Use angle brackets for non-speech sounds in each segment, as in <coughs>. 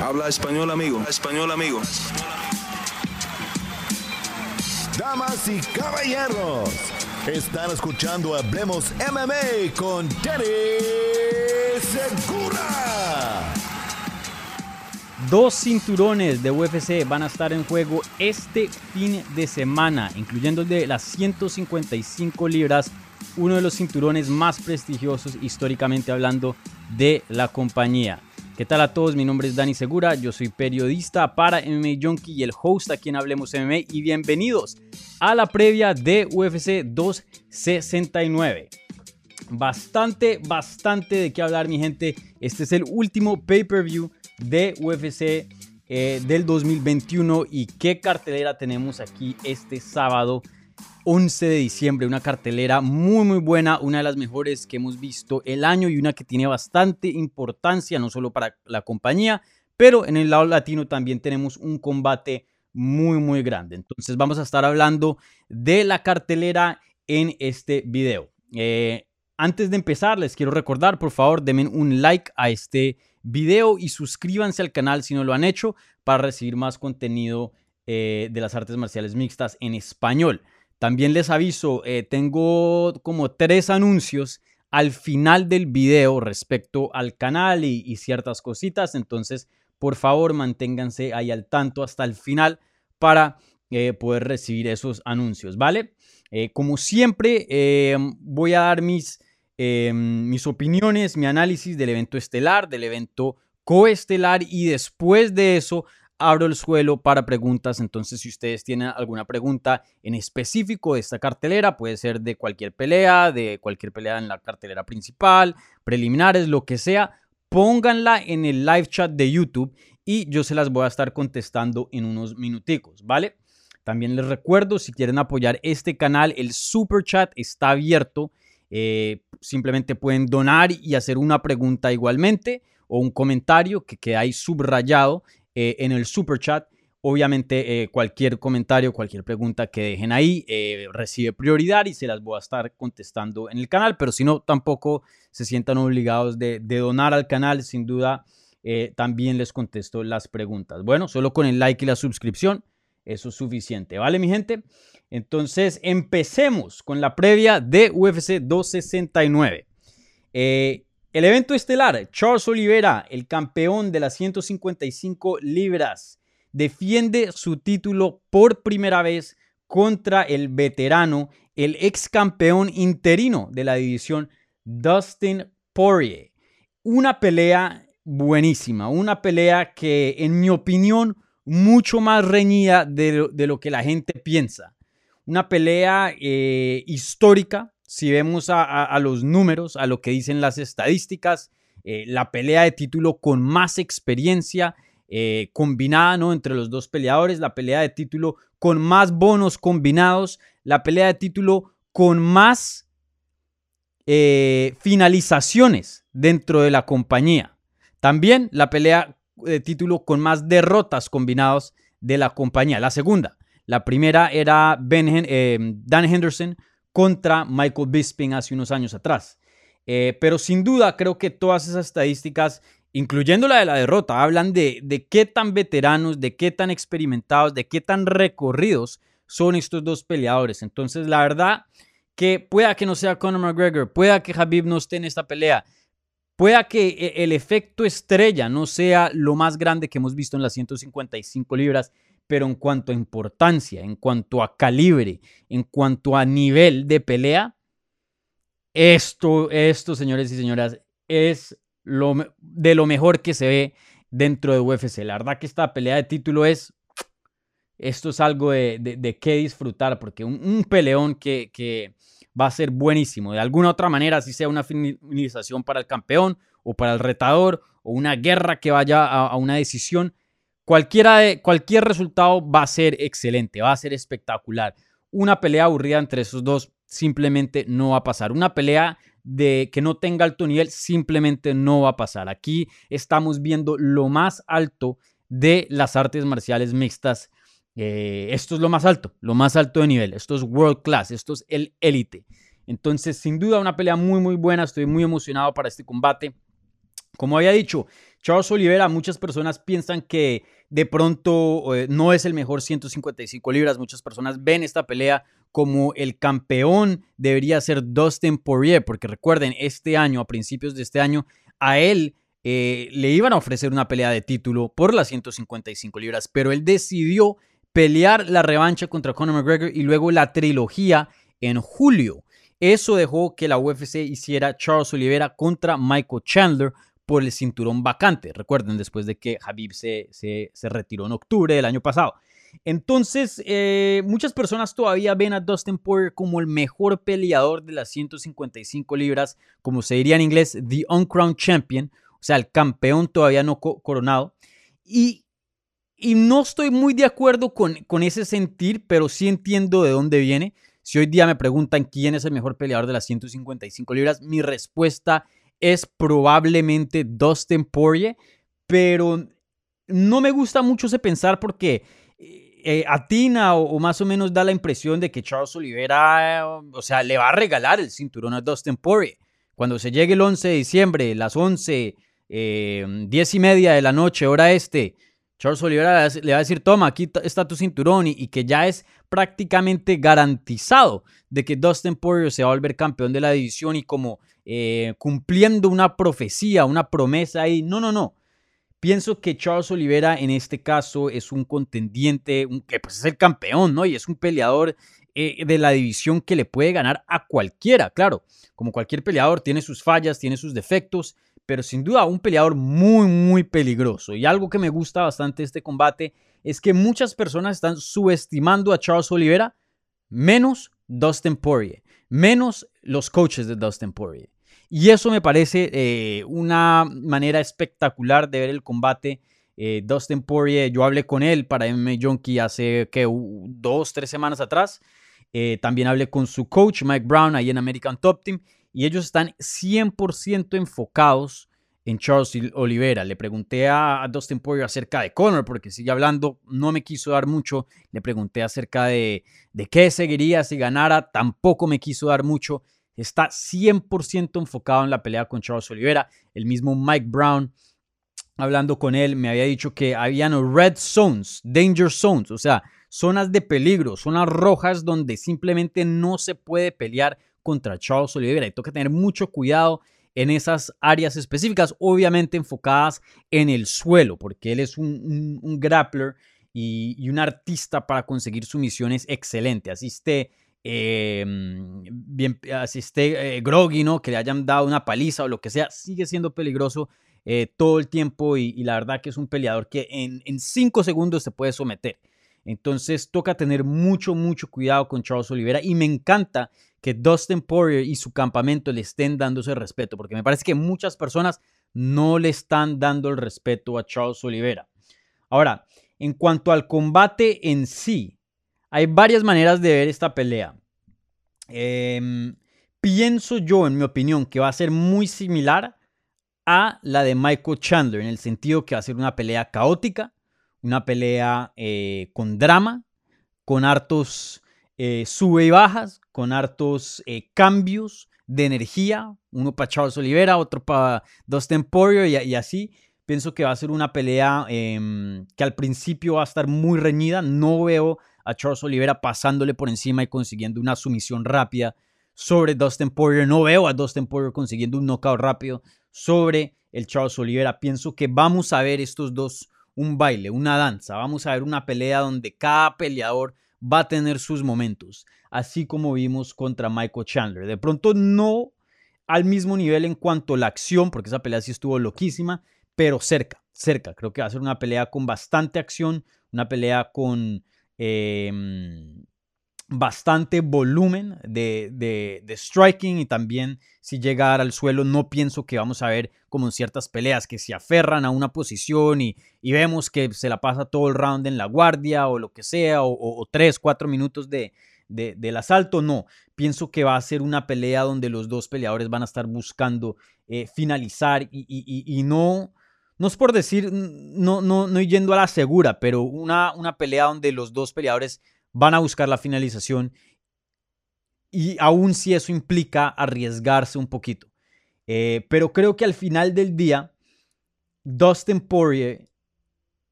Habla español, amigo. Español, amigo. Damas y caballeros, están escuchando Hablemos MMA con Danny Segura. Dos cinturones de UFC van a estar en juego este fin de semana, incluyendo el de las 155 libras, uno de los cinturones más prestigiosos históricamente hablando de la compañía. ¿Qué tal a todos? Mi nombre es Dani Segura, yo soy periodista para MMA Junkie y el host aquí en Hablemos MMA y bienvenidos a la previa de UFC 269. Bastante, bastante de qué hablar mi gente. Este es el último pay-per-view de UFC eh, del 2021 y qué cartelera tenemos aquí este sábado 11 de diciembre, una cartelera muy muy buena, una de las mejores que hemos visto el año y una que tiene bastante importancia, no solo para la compañía, pero en el lado latino también tenemos un combate muy muy grande. Entonces vamos a estar hablando de la cartelera en este video. Eh, antes de empezar, les quiero recordar, por favor, denme un like a este video y suscríbanse al canal si no lo han hecho para recibir más contenido eh, de las artes marciales mixtas en español. También les aviso, eh, tengo como tres anuncios al final del video respecto al canal y, ciertas cositas. Entonces, por favor, manténganse ahí al tanto hasta el final para eh, poder recibir esos anuncios, ¿vale? Eh, como siempre, voy a dar mis, mis opiniones, mi análisis del evento estelar, del evento coestelar y después de eso abro el suelo para preguntas. Entonces, si ustedes tienen alguna pregunta en específico de esta cartelera, puede ser de cualquier pelea, de cualquier pelea en la cartelera principal, preliminares, lo que sea, pónganla en el live chat de YouTube y yo se las voy a estar contestando en unos minuticos, ¿vale? También les recuerdo, si quieren apoyar este canal, el super chat está abierto. Eh, simplemente pueden donar y hacer una pregunta igualmente o un comentario que queda ahí subrayado eh, en el super chat. Obviamente eh, cualquier comentario, cualquier pregunta que dejen ahí eh, recibe prioridad y se las voy a estar contestando en el canal, pero si no, tampoco se sientan obligados de, donar al canal, sin duda también les contesto las preguntas. Bueno, solo con el like y la suscripción, eso es suficiente, ¿vale mi gente? Entonces, empecemos con la previa de UFC 269. El evento estelar, Charles Oliveira, el campeón de las 155 libras, defiende su título por primera vez contra el veterano, el ex campeón interino de la división, Dustin Poirier. Una pelea buenísima, una pelea que en mi opinión mucho más reñida de lo, que la gente piensa. Una pelea eh, histórica, si vemos a, los números, a lo que dicen las estadísticas, eh, la pelea de título con más experiencia eh, combinada ¿no? entre los dos peleadores, la pelea de título con más bonos combinados, la pelea de título con más eh, finalizaciones dentro de la compañía. También la pelea de título con más derrotas combinados de la compañía. La segunda, la primera era ben, Dan Henderson contra Michael Bisping hace unos años atrás. Eh, pero sin duda creo que todas esas estadísticas, incluyendo la de la derrota, hablan de, de qué tan veteranos, de qué tan experimentados, de qué tan recorridos son estos dos peleadores. Entonces, la verdad que pueda que no sea Conor McGregor, pueda que Habib no esté en esta pelea, pueda que e, el efecto estrella no sea lo más grande que hemos visto en las 155 libras, pero en cuanto a importancia, en cuanto a calibre, en cuanto a nivel de pelea, esto, esto, señores y señoras, es lo, de lo mejor que se ve dentro de UFC. La verdad que esta pelea de título es, esto es algo de, de, qué disfrutar, porque un, peleón que, que, va a ser buenísimo. De alguna otra manera, si sea una finalización para el campeón o para el retador, o una guerra que vaya a una decisión, Cualquiera de, cualquier resultado va a ser excelente, va a ser espectacular. Una pelea aburrida entre esos dos simplemente no va a pasar. Una pelea de que no tenga alto nivel simplemente no va a pasar. Aquí estamos viendo lo más alto de las artes marciales mixtas. Eh, esto es lo más alto, lo más alto de nivel. Esto es world class, esto es el élite. Entonces, sin duda, una pelea muy, muy buena. Estoy muy emocionado para este combate. Como había dicho, Charles Oliveira, muchas personas piensan que de pronto eh, no es el mejor 155 libras. Muchas personas ven esta pelea como el campeón debería ser Dustin Poirier, porque recuerden, este año, a principios de este año, a él eh, le iban a ofrecer una pelea de título por las 155 libras, pero él decidió pelear la revancha contra Conor McGregor y luego la trilogía en julio. Eso dejó que la UFC hiciera Charles Oliveira contra Michael Chandler por el cinturón vacante. Recuerden, después de que Habib se, se, retiró en octubre del año pasado. Entonces, eh, muchas personas todavía ven a Dustin Poirier como el mejor peleador de las 155 libras, como se diría en inglés, the uncrowned champion, o sea, el campeón todavía no coronado. Y, y, no estoy muy de acuerdo con, con ese sentir, pero sí entiendo de dónde viene. Si hoy día me preguntan quién es el mejor peleador de las 155 libras, mi respuesta es probablemente Dustin Poirier, pero no me gusta mucho ese pensar porque eh, atina o, más o menos da la impresión de que Charles Oliveira, o sea, le va a regalar el cinturón a Dustin Poirier. Cuando se llegue el 11 de diciembre, las 11, eh, 10 y media de la noche, hora este, Charles Oliveira le va a decir, toma, aquí está tu cinturón y, que ya es prácticamente garantizado de que Dustin Poirier se va a volver campeón de la división y como eh, cumpliendo una profecía, una promesa ahí. No, no, no. Pienso que Charles Oliveira en este caso es un contendiente, que pues es el campeón, ¿no? Y es un peleador eh, de la división que le puede ganar a cualquiera, claro. Como cualquier peleador, tiene sus fallas, tiene sus defectos, pero sin duda un peleador muy, muy peligroso. Y algo que me gusta bastante este combate es que muchas personas están subestimando a Charles Oliveira, menos Dustin Poirier, menos los coaches de Dustin Poirier. Y eso me parece eh, una manera espectacular de ver el combate. Eh, Dustin Poirier, yo hablé con él para MMA Junkie hace dos, tres semanas atrás. Eh, también hablé con su coach Mike Brown ahí en American Top Team y ellos están 100% enfocados en Charles Oliveira. Le pregunté a, Dustin Poirier acerca de Conor, porque sigue hablando, no me quiso dar mucho. Le pregunté acerca de, de qué seguiría si ganara, tampoco me quiso dar mucho. Está 100% enfocado en la pelea con Charles Oliveira. El mismo Mike Brown, hablando con él, me había dicho que habían red zones, danger zones, o sea, zonas de peligro, zonas rojas donde simplemente no se puede pelear contra Charles Oliveira. Y toca tener mucho cuidado en esas áreas específicas, obviamente enfocadas en el suelo, porque él es un, grappler y, un artista para conseguir sumisiones excelente. Así esté, em, bien, así esté eh, groggy, que le hayan dado una paliza o lo que sea, sigue siendo peligroso eh, todo el tiempo y, y, la verdad que es un peleador que en, en cinco segundos se puede someter. Entonces toca tener mucho, mucho cuidado con Charles Oliveira y me encanta que Dustin Poirier y su campamento le estén dando ese respeto, porque me parece que muchas personas no le están dando el respeto a Charles Oliveira. Ahora, en cuanto al combate en sí, hay varias maneras de ver esta pelea. Em, pienso yo, en mi opinión, que va a ser muy similar a la de Michael Chandler, en el sentido que va a ser una pelea caótica, una pelea eh, con drama, con hartos eh, sube y bajas, con hartos eh, cambios de energía, uno para Charles Oliveira, otro para Dustin Poirier y, así. Pienso que va a ser una pelea em, que al principio va a estar muy reñida. No veo a Charles Oliveira pasándole por encima y consiguiendo una sumisión rápida sobre Dustin Poirier. No veo a Dustin Poirier consiguiendo un knockout rápido sobre el Charles Oliveira. Pienso que vamos a ver estos dos un baile, una danza. Vamos a ver una pelea donde cada peleador va a tener sus momentos, así como vimos contra Michael Chandler. De pronto no al mismo nivel en cuanto a la acción, porque esa pelea sí estuvo loquísima, pero cerca, cerca. Creo que va a ser una pelea con bastante acción, una pelea con em, bastante volumen de, de, striking y también si llega al suelo no pienso que vamos a ver como en ciertas peleas que se aferran a una posición y, vemos que se la pasa todo el round en la guardia o lo que sea o, tres, cuatro minutos de, del asalto, no, pienso que va a ser una pelea donde los dos peleadores van a estar buscando eh, finalizar y, no... No es por decir, no, no, no yendo a la segura, pero una, una pelea donde los dos peleadores van a buscar la finalización y aún si eso implica arriesgarse un poquito. Eh, pero creo que al final del día, Dustin Poirier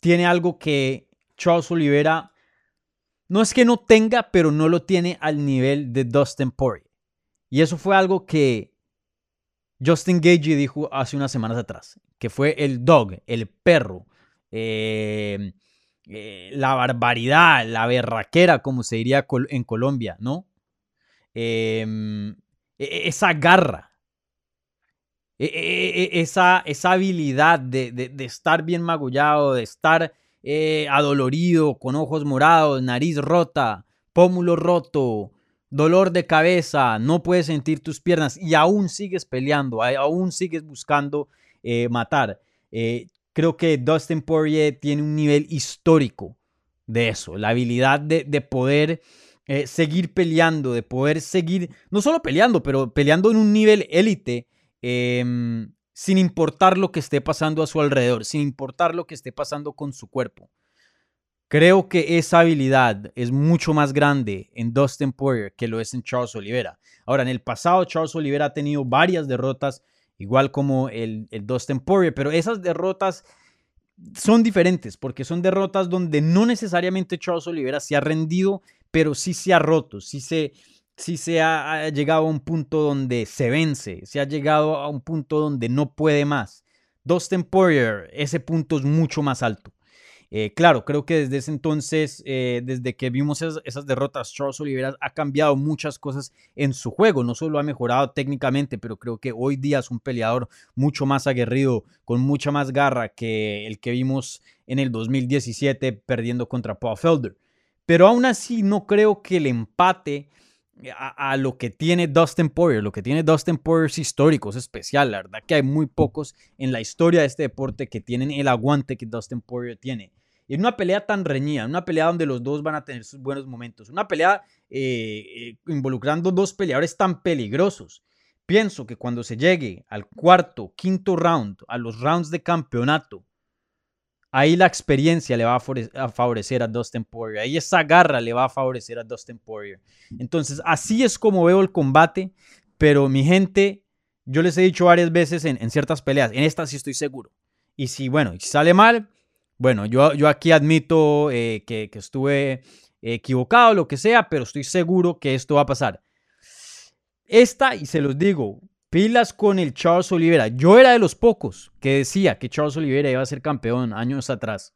tiene algo que Charles Oliveira no es que no tenga, pero no lo tiene al nivel de Dustin Poirier. Y eso fue algo que Justin Gagey dijo hace unas semanas atrás, que fue el dog, el perro, eh, eh, la barbaridad, la berraquera, como se diría en Colombia, ¿no? Em, e, e, esa garra, e, esa, esa habilidad de, estar bien magullado, de estar eh, adolorido, con ojos morados, nariz rota, pómulo roto, dolor de cabeza, no puedes sentir tus piernas y aún sigues peleando, aún sigues buscando eh, matar. Eh, creo que Dustin Poirier tiene un nivel histórico de eso, la habilidad de, poder eh, seguir peleando, de poder seguir, no solo peleando, pero peleando en un nivel élite, em, sin importar lo que esté pasando a su alrededor, sin importar lo que esté pasando con su cuerpo. Creo que esa habilidad es mucho más grande en Dustin Poirier que lo es en Charles Oliveira. Ahora, en el pasado, Charles Oliveira ha tenido varias derrotas igual como el, el Dustin Poirier, pero esas derrotas son diferentes porque son derrotas donde no necesariamente Charles Oliveira se ha rendido, pero sí se ha roto, sí se, sí se ha, llegado a un punto donde se vence, se ha llegado a un punto donde no puede más. Dustin Poirier, ese punto es mucho más alto. Eh, claro, creo que desde ese entonces, eh, desde que vimos esas, derrotas, Charles Oliveira ha cambiado muchas cosas en su juego. No solo ha mejorado técnicamente, pero creo que hoy día es un peleador mucho más aguerrido, con mucha más garra que el que vimos en el 2017 perdiendo contra Paul Felder. Pero aún así no creo que el empate a, lo que tiene Dustin Poirier. Lo que tiene Dustin Poirier es histórico, es especial. La verdad que hay muy pocos en la historia de este deporte que tienen el aguante que Dustin Poirier tiene. En una pelea tan reñida, una pelea donde los dos van a tener sus buenos momentos, una pelea eh, eh, involucrando dos peleadores tan peligrosos. Pienso que cuando se llegue al cuarto, quinto round, a los rounds de campeonato, ahí la experiencia le va a favorecer a Dustin Poirier. Ahí esa garra le va a favorecer a Dustin Poirier. Entonces, así es como veo el combate. Pero mi gente, yo les he dicho varias veces en, ciertas peleas, en esta sí estoy seguro. Y si, bueno, si sale mal, bueno, yo, yo aquí admito eh, que, que, estuve equivocado, lo que sea, pero estoy seguro que esto va a pasar. Esta, y se los digo, pilas con el Charles Oliveira. Yo era de los pocos que decía que Charles Oliveira iba a ser campeón años atrás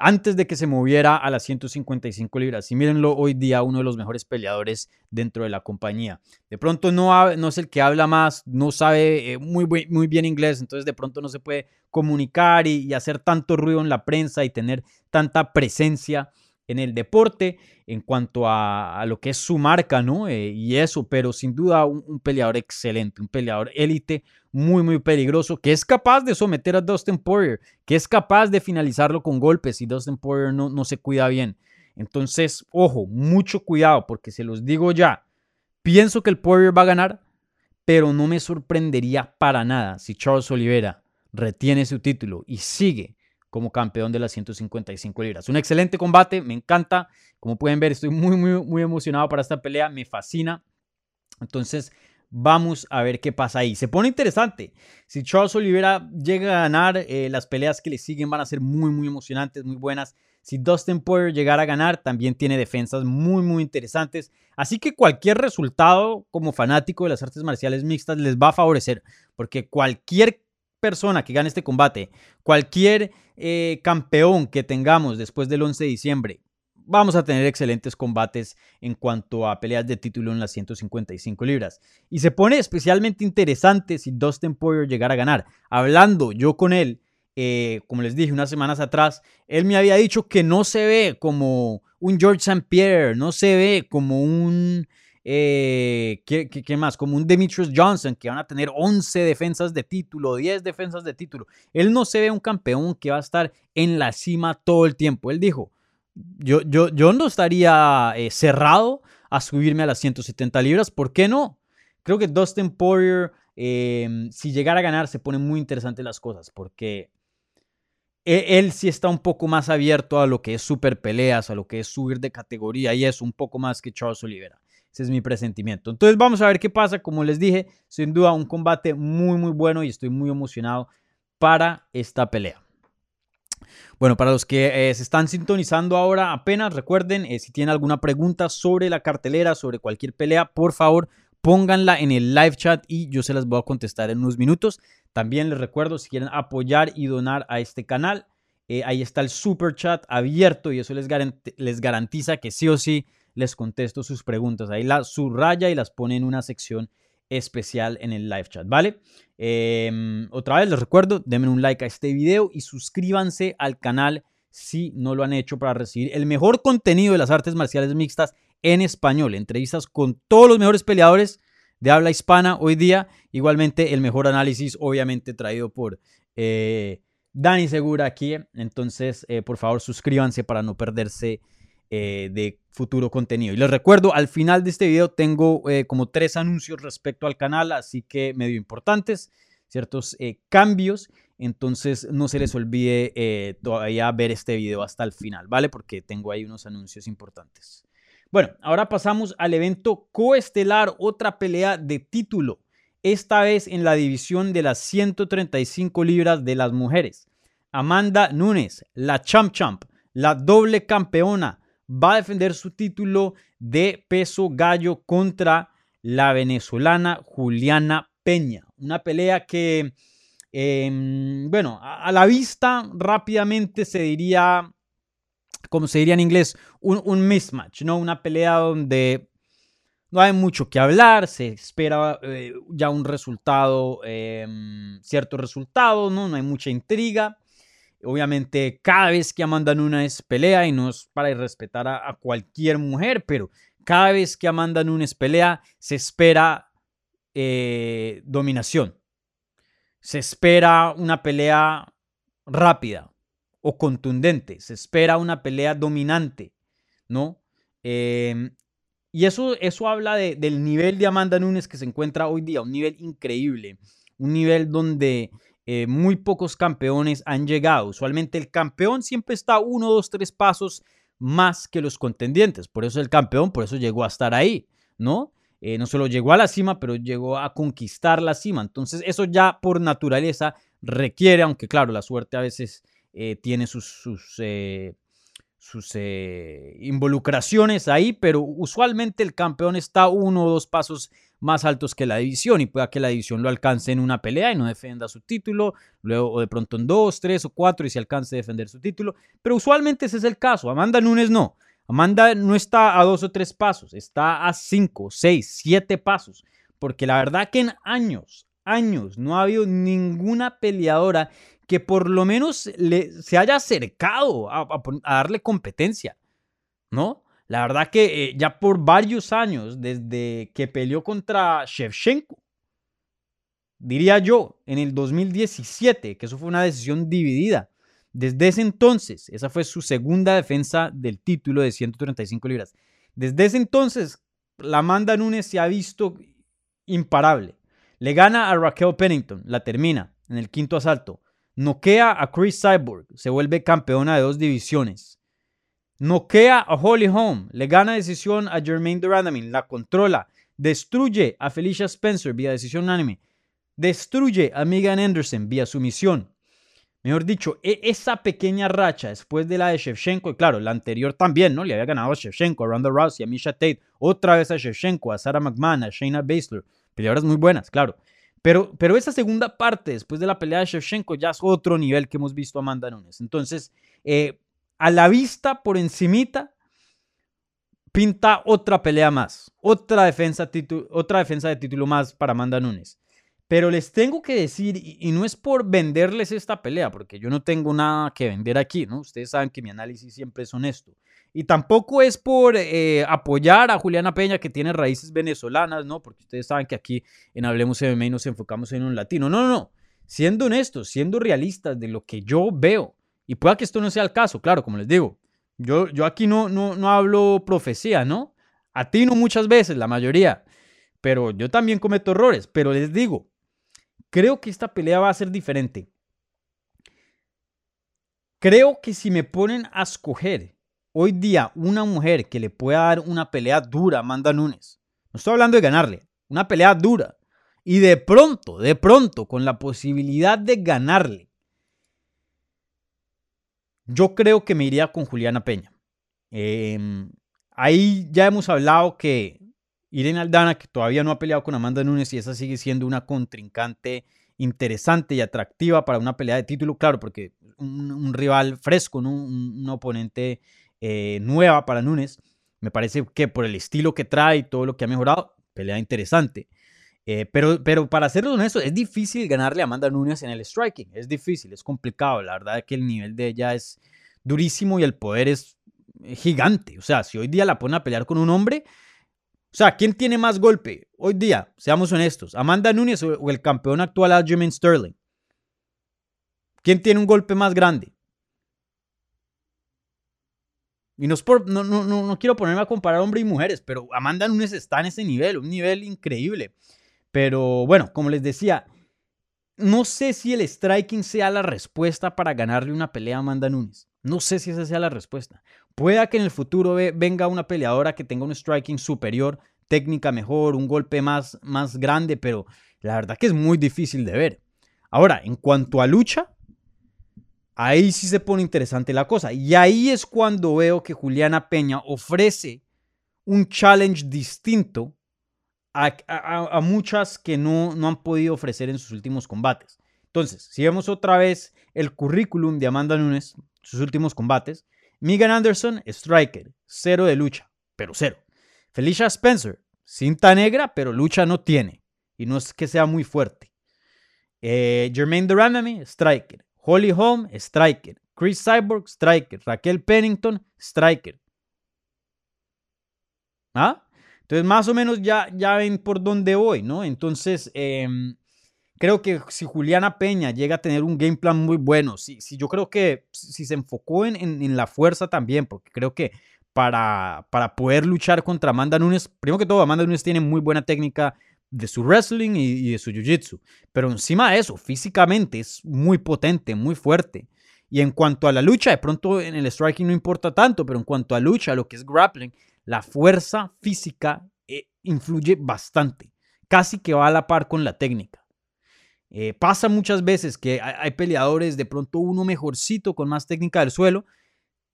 antes de que se moviera a las 155 libras. Y mírenlo hoy día, uno de los mejores peleadores dentro de la compañía. De pronto no, no es el que habla más, no sabe eh, muy, muy bien inglés, entonces de pronto no se puede comunicar y hacer tanto ruido en la prensa y tener tanta presencia en el deporte en cuanto a, lo que es su marca, ¿no? Eh, y eso, pero sin duda un, peleador excelente, un peleador élite, muy, muy peligroso, que es capaz de someter a Dustin Poirier, que es capaz de finalizarlo con golpes y Dustin Poirier no, no se cuida bien. Entonces, ojo, mucho cuidado, porque se los digo ya, pienso que el Poirier va a ganar, pero no me sorprendería para nada si Charles Oliveira retiene su título y sigue como campeón de las 155 libras. Un excelente combate, me encanta. Como pueden ver, estoy muy, muy, muy emocionado para esta pelea, me fascina. Entonces, vamos a ver qué pasa ahí. Se pone interesante. Si Charles Oliveira llega a ganar, eh, las peleas que le siguen van a ser muy, muy emocionantes, muy buenas. Si Dustin Poirier llegara a ganar, también tiene defensas muy, muy interesantes. Así que cualquier resultado como fanático de las artes marciales mixtas les va a favorecer, porque cualquier persona que gane este combate, cualquier eh, campeón que tengamos después del 11 de diciembre, vamos a tener excelentes combates en cuanto a peleas de título en las 155 libras. Y se pone especialmente interesante si Dustin Poirier llegara a ganar. Hablando yo con él, eh, como les dije unas semanas atrás, él me había dicho que no se ve como un George St. Pierre, no se ve como un eh, ¿qué, más? Como un Demetrius Johnson, que van a tener 11 defensas de título, 10 defensas de título. Él no se ve un campeón que va a estar en la cima todo el tiempo. Él dijo, yo, yo, yo no estaría eh, cerrado a subirme a las 170 libras, ¿por qué no? Creo que Dustin Poirier, em, si llegara a ganar, se ponen muy interesantes las cosas, porque e, él, sí está un poco más abierto a lo que es super peleas, a lo que es subir de categoría y es un poco más que Charles Oliveira. Ese es mi presentimiento. Entonces vamos a ver qué pasa. Como les dije, sin duda un combate muy, muy bueno y estoy muy emocionado para esta pelea. Bueno, para los que eh, se están sintonizando ahora apenas, recuerden, eh, si tienen alguna pregunta sobre la cartelera, sobre cualquier pelea, por favor, pónganla en el live chat y yo se las voy a contestar en unos minutos. También les recuerdo, si quieren apoyar y donar a este canal, eh, ahí está el super chat abierto y eso les, les garantiza que sí o sí les contesto sus preguntas. Ahí las subraya y las pone en una sección especial en el live chat, ¿vale? Em, otra vez les recuerdo, denme un like a este video y suscríbanse al canal si no lo han hecho para recibir el mejor contenido de las artes marciales mixtas en español, entrevistas con todos los mejores peleadores de habla hispana hoy día, igualmente el mejor análisis obviamente traído por eh, Dani Segura aquí, entonces eh, por favor suscríbanse para no perderse eh, de futuro contenido. Y les recuerdo, al final de este video tengo eh, como tres anuncios respecto al canal, así que medio importantes, ciertos eh, cambios. Entonces no se les olvide todavía ver este video hasta el final, ¿vale? Porque tengo ahí unos anuncios importantes. Bueno, ahora pasamos al evento coestelar, otra pelea de título, esta vez en la división de las 135 libras de las mujeres. Amanda Nunes, la champ champ, la doble campeona, va a defender su título de peso gallo contra la venezolana Juliana Peña. Una pelea que, em, bueno, a, la vista rápidamente se diría, como se diría en inglés, un, mismatch, ¿no? Una pelea donde no hay mucho que hablar, se espera eh, ya un resultado, em, cierto resultado, ¿no? No hay mucha intriga. Obviamente, cada vez que Amanda Nunes pelea, y no es para irrespetar a, cualquier mujer, pero cada vez que Amanda Nunes pelea, se espera eh, dominación. Se espera una pelea rápida o contundente. Se espera una pelea dominante, ¿no? Em, y eso, eso habla del nivel de Amanda Nunes que se encuentra hoy día, un nivel increíble, un nivel donde eh, muy pocos campeones han llegado. Usualmente el campeón siempre está uno, dos, tres pasos más que los contendientes. Por eso el campeón, por eso llegó a estar ahí, ¿no? Eh, no solo llegó a la cima, pero llegó a conquistar la cima. Entonces eso ya por naturaleza requiere, aunque claro, la suerte a veces eh, tiene sus, sus, involucraciones ahí, pero usualmente el campeón está uno o dos pasos más altos que la división y pueda que la división lo alcance en una pelea y no defenda su título, luego de pronto en dos, tres o cuatro y se alcance a defender su título, pero usualmente ese es el caso. Amanda Nunes no. Amanda no está a dos o tres pasos, está a cinco, seis, siete pasos, porque la verdad que en años, años no ha habido ninguna peleadora que por lo menos se haya acercado a darle competencia, ¿no? La verdad que eh, ya por varios años, desde que peleó contra Shevchenko, diría yo, en el 2017, que eso fue una decisión dividida. Desde ese entonces, esa fue su segunda defensa del título de 135 libras. Desde ese entonces, la Amanda Nunes se ha visto imparable. Le gana a Raquel Pennington, la termina en el quinto asalto. Noquea a Chris Cyborg, se vuelve campeona de dos divisiones. Noquea a Holly Holm, le gana decisión a Jermaine Durandamin, la controla, destruye a Felicia Spencer vía decisión unánime, destruye a Megan Anderson vía sumisión. Mejor dicho, e, esa pequeña racha después de la de Shevchenko, y claro, la anterior también, ¿no? Le había ganado a Shevchenko, a Ronda Rousey, a Misha Tate, otra vez a Shevchenko, a Sarah McMahon, a Shayna Baszler, peleadoras muy buenas, claro. Pero, pero esa segunda parte, después de la pelea de Shevchenko, ya es otro nivel que hemos visto a Amanda Nunes. Entonces, eh, a la vista, por encimita, pinta otra pelea más, otra defensa, otra defensa de título más para Amanda Nunes. Pero les tengo que decir, y, no es por venderles esta pelea, porque yo no tengo nada que vender aquí, ¿no? Ustedes saben que mi análisis siempre es honesto. Y tampoco es por eh, apoyar a Juliana Peña, que tiene raíces venezolanas, ¿no? Porque ustedes saben que aquí en Hablemos MMA nos enfocamos en un latino. No, no, no. Siendo honestos, siendo realistas de lo que yo veo, y pueda que esto no sea el caso, claro, como les digo. Yo, yo aquí no, no, no hablo profecía, ¿no? A ti no muchas veces, la mayoría. Pero yo también cometo errores. Pero les digo, creo que esta pelea va a ser diferente. Creo que si me ponen a escoger hoy día una mujer que le pueda dar una pelea dura a Amanda Nunes, no estoy hablando de ganarle, una pelea dura, y de pronto, de pronto, con la posibilidad de ganarle, Yo creo que me iría con Juliana Peña. Em, ahí ya hemos hablado que Irene Aldana, que todavía no ha peleado con Amanda Nunes y esa sigue siendo una contrincante interesante y atractiva para una pelea de título, claro, porque un, rival fresco, un, oponente eh, nueva para Nunes. Me parece que por el estilo que trae y todo lo que ha mejorado, pelea interesante. Eh, pero, pero para ser honesto, es difícil ganarle a Amanda Nunes en el striking. Es difícil, es complicado. La verdad es que el nivel de ella es durísimo y el poder es gigante. O sea, si hoy día la ponen a pelear con un hombre, o sea, ¿quién tiene más golpe hoy día? Seamos honestos. ¿Amanda Nunes o el campeón actual Aljamain Sterling? ¿Quién tiene un golpe más grande? Y no, no, no, no, quiero ponerme a comparar hombres y mujeres, pero Amanda Nunes está en ese nivel, un nivel increíble. Pero bueno, como les decía, no sé si el striking sea la respuesta para ganarle una pelea a Amanda Nunes. No sé si esa sea la respuesta. Pueda que en el futuro venga una peleadora que tenga un striking superior, técnica mejor, un golpe más, más grande, pero la verdad que es muy difícil de ver. Ahora, en cuanto a lucha, ahí sí se pone interesante la cosa. Y ahí es cuando veo que Juliana Peña ofrece un challenge distinto a, muchas que no, no han podido ofrecer en sus últimos combates. Entonces, si vemos otra vez el currículum de Amanda Nunes, sus últimos combates, Megan Anderson, striker, cero de lucha, pero cero. Felicia Spencer, cinta negra, pero lucha no tiene. Y no es que sea muy fuerte. Eh, Jermaine Durandamy, striker. Holly Holm, striker. Chris Cyborg, striker. Raquel Pennington, striker. ¿Ah? Entonces, más o menos ya, ya ven por dónde voy, ¿no? Entonces, em, creo que si Juliana Peña llega a tener un game plan muy bueno, si, si yo creo que si se enfocó en, en, la fuerza también, porque creo que para, para poder luchar contra Amanda Nunes, primero que todo, Amanda Nunes tiene muy buena técnica de su wrestling y, de su jiu-jitsu, pero encima de eso, físicamente es muy potente, muy fuerte. Y en cuanto a la lucha, de pronto en el striking no importa tanto, pero en cuanto a lucha, lo que es grappling, la fuerza física eh, influye bastante, casi que va a la par con la técnica. Eh, pasa muchas veces que hay, peleadores, de pronto uno mejorcito con más técnica del suelo,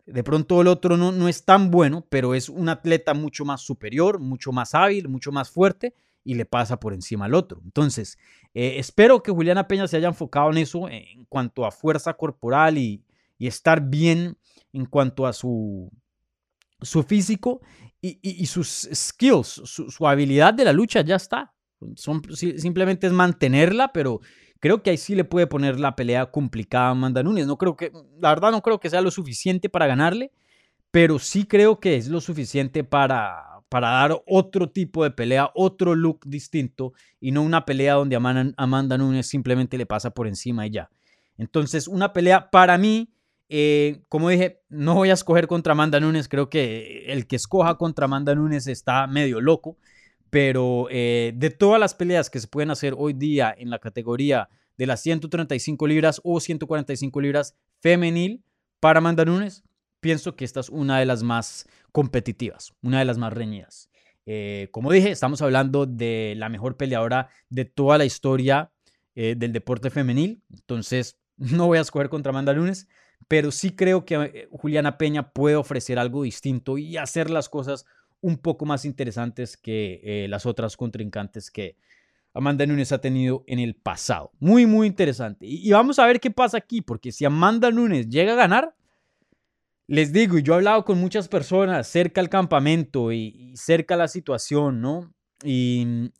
de pronto el otro no, no es tan bueno, pero es un atleta mucho más superior, mucho más hábil, mucho más fuerte y le pasa por encima al otro. Entonces, eh, espero que Juliana Peña se haya enfocado en eso en cuanto a fuerza corporal y, y estar bien en cuanto a su, su físico y, sus skills, su, habilidad de la lucha ya está. Son, simplemente es mantenerla, pero creo que ahí sí le puede poner la pelea complicada a Amanda Nunes. No creo que, la verdad no creo que sea lo suficiente para ganarle, pero sí creo que es lo suficiente para, para dar otro tipo de pelea, otro look distinto y no una pelea donde Amanda, Amanda Nunes simplemente le pasa por encima y ya. Entonces, una pelea para mí eh, como dije, no voy a escoger contra Amanda Nunes. Creo que el que escoja contra Amanda Nunes está medio loco. Pero eh, de todas las peleas que se pueden hacer hoy día en la categoría de las 135 libras o 145 libras femenil para Amanda Nunes, pienso que esta es una de las más competitivas, una de las más reñidas. Eh, como dije, estamos hablando de la mejor peleadora de toda la historia del deporte femenil. Entonces, <laughs> no voy a escoger contra Amanda Nunes pero sí creo que eh, Juliana Peña puede ofrecer algo distinto y hacer las cosas un poco más interesantes que eh, las otras contrincantes que Amanda Nunes ha tenido en el pasado. Muy, muy interesante. Y, vamos a ver qué pasa aquí, porque si Amanda Nunes llega a ganar, les digo, y yo he hablado con muchas personas cerca al campamento y, cerca a la situación, ¿no? Y,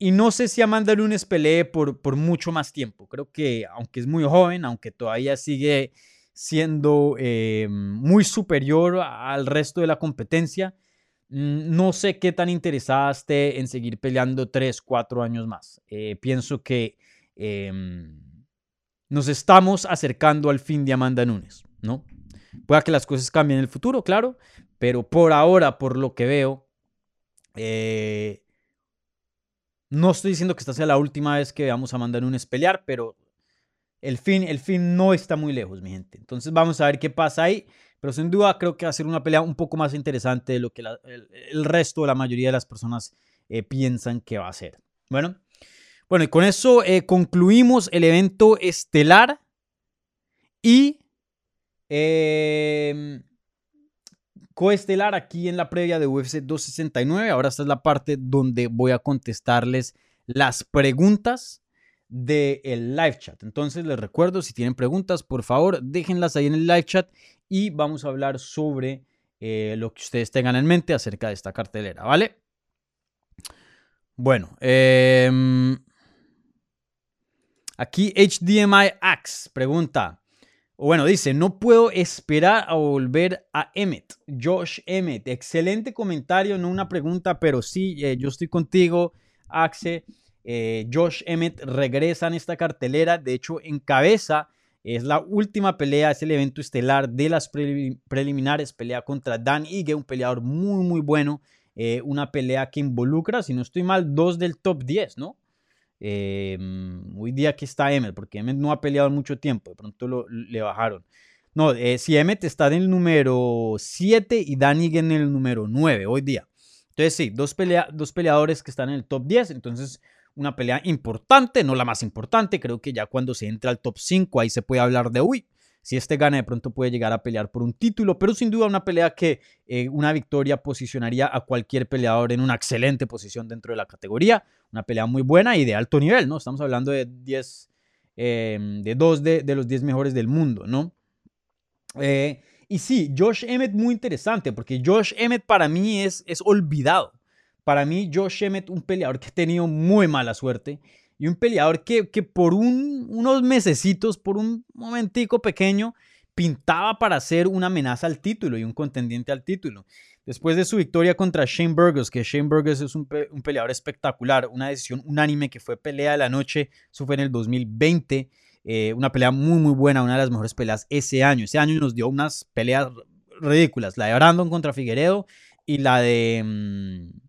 no sé si Amanda Nunes pelee por mucho más tiempo. Creo que, aunque es muy joven, aunque todavía sigue siendo eh, muy superior al resto de la competencia. Mm, no sé qué tan interesada esté en seguir peleando 3, 4 años más. Eh, pienso que em, nos estamos acercando al fin de Amanda Nunes, ¿no? Pueda que las cosas cambien en el futuro, claro, pero por ahora, por lo que veo, eh, no estoy diciendo que esta sea la última vez que veamos a Amanda Nunes pelear, pero el fin, el fin no está muy lejos, mi gente. Entonces vamos a ver qué pasa ahí. Pero sin duda creo que va a ser una pelea un poco más interesante de lo que el, resto de la mayoría de las personas eh, piensan que va a ser. Bueno, bueno y con eso eh, concluimos el evento estelar y Eh, coestelar aquí en la previa de UFC 269. Ahora esta es la parte donde voy a contestarles las preguntas del live chat. Entonces les recuerdo, si tienen preguntas, por favor, déjenlas ahí en el live chat y vamos a hablar sobre eh, lo que ustedes tengan en mente acerca de esta cartelera, ¿vale? Bueno, em, aquí HDMI Axe pregunta, bueno, dice, no puedo esperar a volver a Emmet. Josh Emmett, excelente comentario, no una pregunta, pero sí, eh, yo estoy contigo, Axe. Eh, Josh Emmett regresa en esta cartelera, de hecho encabeza, es la última pelea, es el evento estelar de las preliminares, pelea contra Dan Ige, un peleador muy muy bueno, eh, una pelea que involucra, si no estoy mal, dos del top 10, ¿no? Eh, hoy día aquí está Emmett, porque Emmett no ha peleado mucho tiempo, de pronto le bajaron. No, si Emmett está en el número 7 y Dan Ige en el número 9 hoy día. Entonces sí, dos, pelea dos peleadores que están en el top 10, entonces una pelea importante, no la más importante, creo que ya cuando se entra al top 5 ahí se puede hablar de, uy, si este gana de pronto puede llegar a pelear por un título, pero sin duda una pelea que eh, una victoria posicionaría a cualquier peleador en una excelente posición dentro de la categoría, una pelea muy buena y de alto nivel, ¿no? Estamos hablando de 10, em, de dos de, los 10 mejores del mundo, ¿no? Eh, y sí, Josh Emmett muy interesante, porque Josh Emmett para mí es, es olvidado. Para mí, Josh Emmett, un peleador que ha tenido muy mala suerte y un peleador que, que por unos mesecitos, por un momentico pequeño, pintaba para ser una amenaza al título y un contendiente al título. Después de su victoria contra Shane Burgos, que Shane Burgos es un, peleador espectacular, una decisión unánime que fue pelea de la noche, eso fue en el 2020, eh, una pelea muy muy buena, una de las mejores peleas ese año. Ese año nos dio unas peleas ridículas, la de Brandon contra Figueredo y la de... Mm,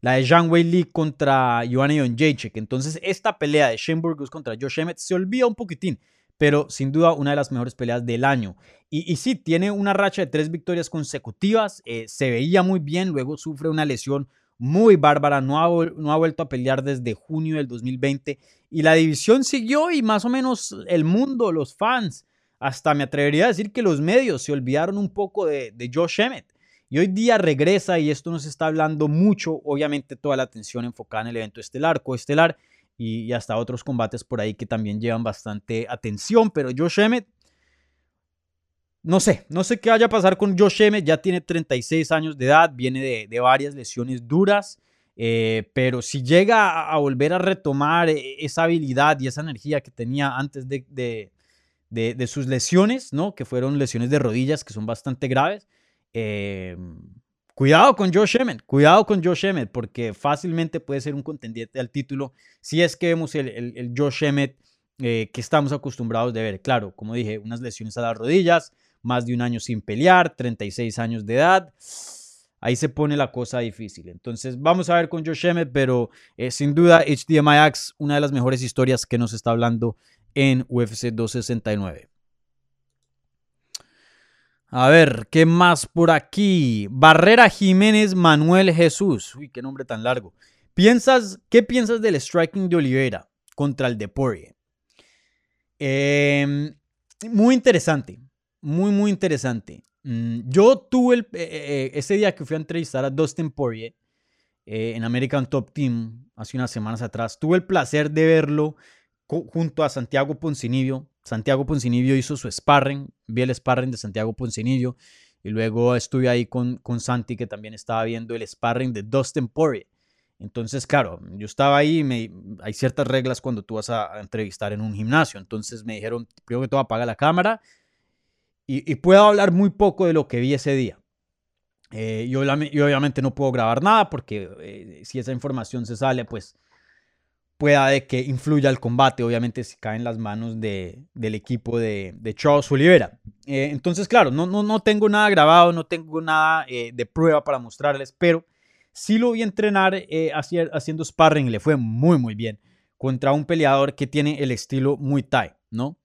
la de Zhang Wei contra Joanna Jacek. Entonces, esta pelea de Shane Burgos contra Josh Emmett se olvida un poquitín, pero sin duda una de las mejores peleas del año. Y, sí, tiene una racha de tres victorias consecutivas, eh, se veía muy bien, luego sufre una lesión muy bárbara, no ha, no ha vuelto a pelear desde junio del 2020 y la división siguió y más o menos el mundo, los fans, hasta me atrevería a decir que los medios se olvidaron un poco de, de Josh Emmett. Y hoy día regresa y esto nos está hablando mucho, obviamente toda la atención enfocada en el evento estelar, coestelar y, y hasta otros combates por ahí que también llevan bastante atención, pero Josh Emmett, no sé, no sé qué vaya a pasar con Josh Emmett, ya tiene 36 años de edad, viene de, varias lesiones duras, eh, pero si llega a, volver a retomar e, esa habilidad y esa energía que tenía antes de, de sus lesiones, ¿no? Que fueron lesiones de rodillas que son bastante graves, Em, cuidado con Josh Emmett, cuidado con Josh Emmett, porque fácilmente puede ser un contendiente al título si es que vemos el, Josh Emmett eh, que estamos acostumbrados de ver. Claro, como dije, unas lesiones a las rodillas, más de un año sin pelear, 36 años de edad. Ahí se pone la cosa difícil. Entonces, vamos a ver con Josh Emmett, pero eh, sin duda, HDMI Axe, una de las mejores historias que nos está hablando en UFC 269. A ver, ¿qué más por aquí? Barrera Jiménez Manuel Jesús. Uy, qué nombre tan largo. ¿Piensas, ¿Qué piensas del striking de Oliveira contra el de Poirier? Em, muy interesante. Muy, muy interesante. Mm, yo tuve el, eh, eh, ese día que fui a entrevistar a Dustin Poirier eh, en American Top Team hace unas semanas atrás. Tuve el placer de verlo junto a Santiago Poncinibio. Santiago Poncinibio hizo su sparring, vi el sparring de Santiago Poncinibio y luego estuve ahí con, con Santi que también estaba viendo el sparring de Dustin Poirier. Entonces, claro, yo estaba ahí, hay ciertas reglas cuando tú vas a, entrevistar en un gimnasio. Entonces me dijeron, primero que todo apaga la cámara y, puedo hablar muy poco de lo que vi ese día. Eh, yo, obviamente no puedo grabar nada porque eh, si esa información se sale, pues pueda de que influya el combate, obviamente si cae en las manos de, del equipo de, Charles Oliveira. Eh, entonces, claro, no, no, no tengo nada grabado, no tengo nada eh, de prueba para mostrarles, pero sí lo vi entrenar eh, haciendo sparring le fue muy, muy bien contra un peleador que tiene el estilo muy Thai, ¿no?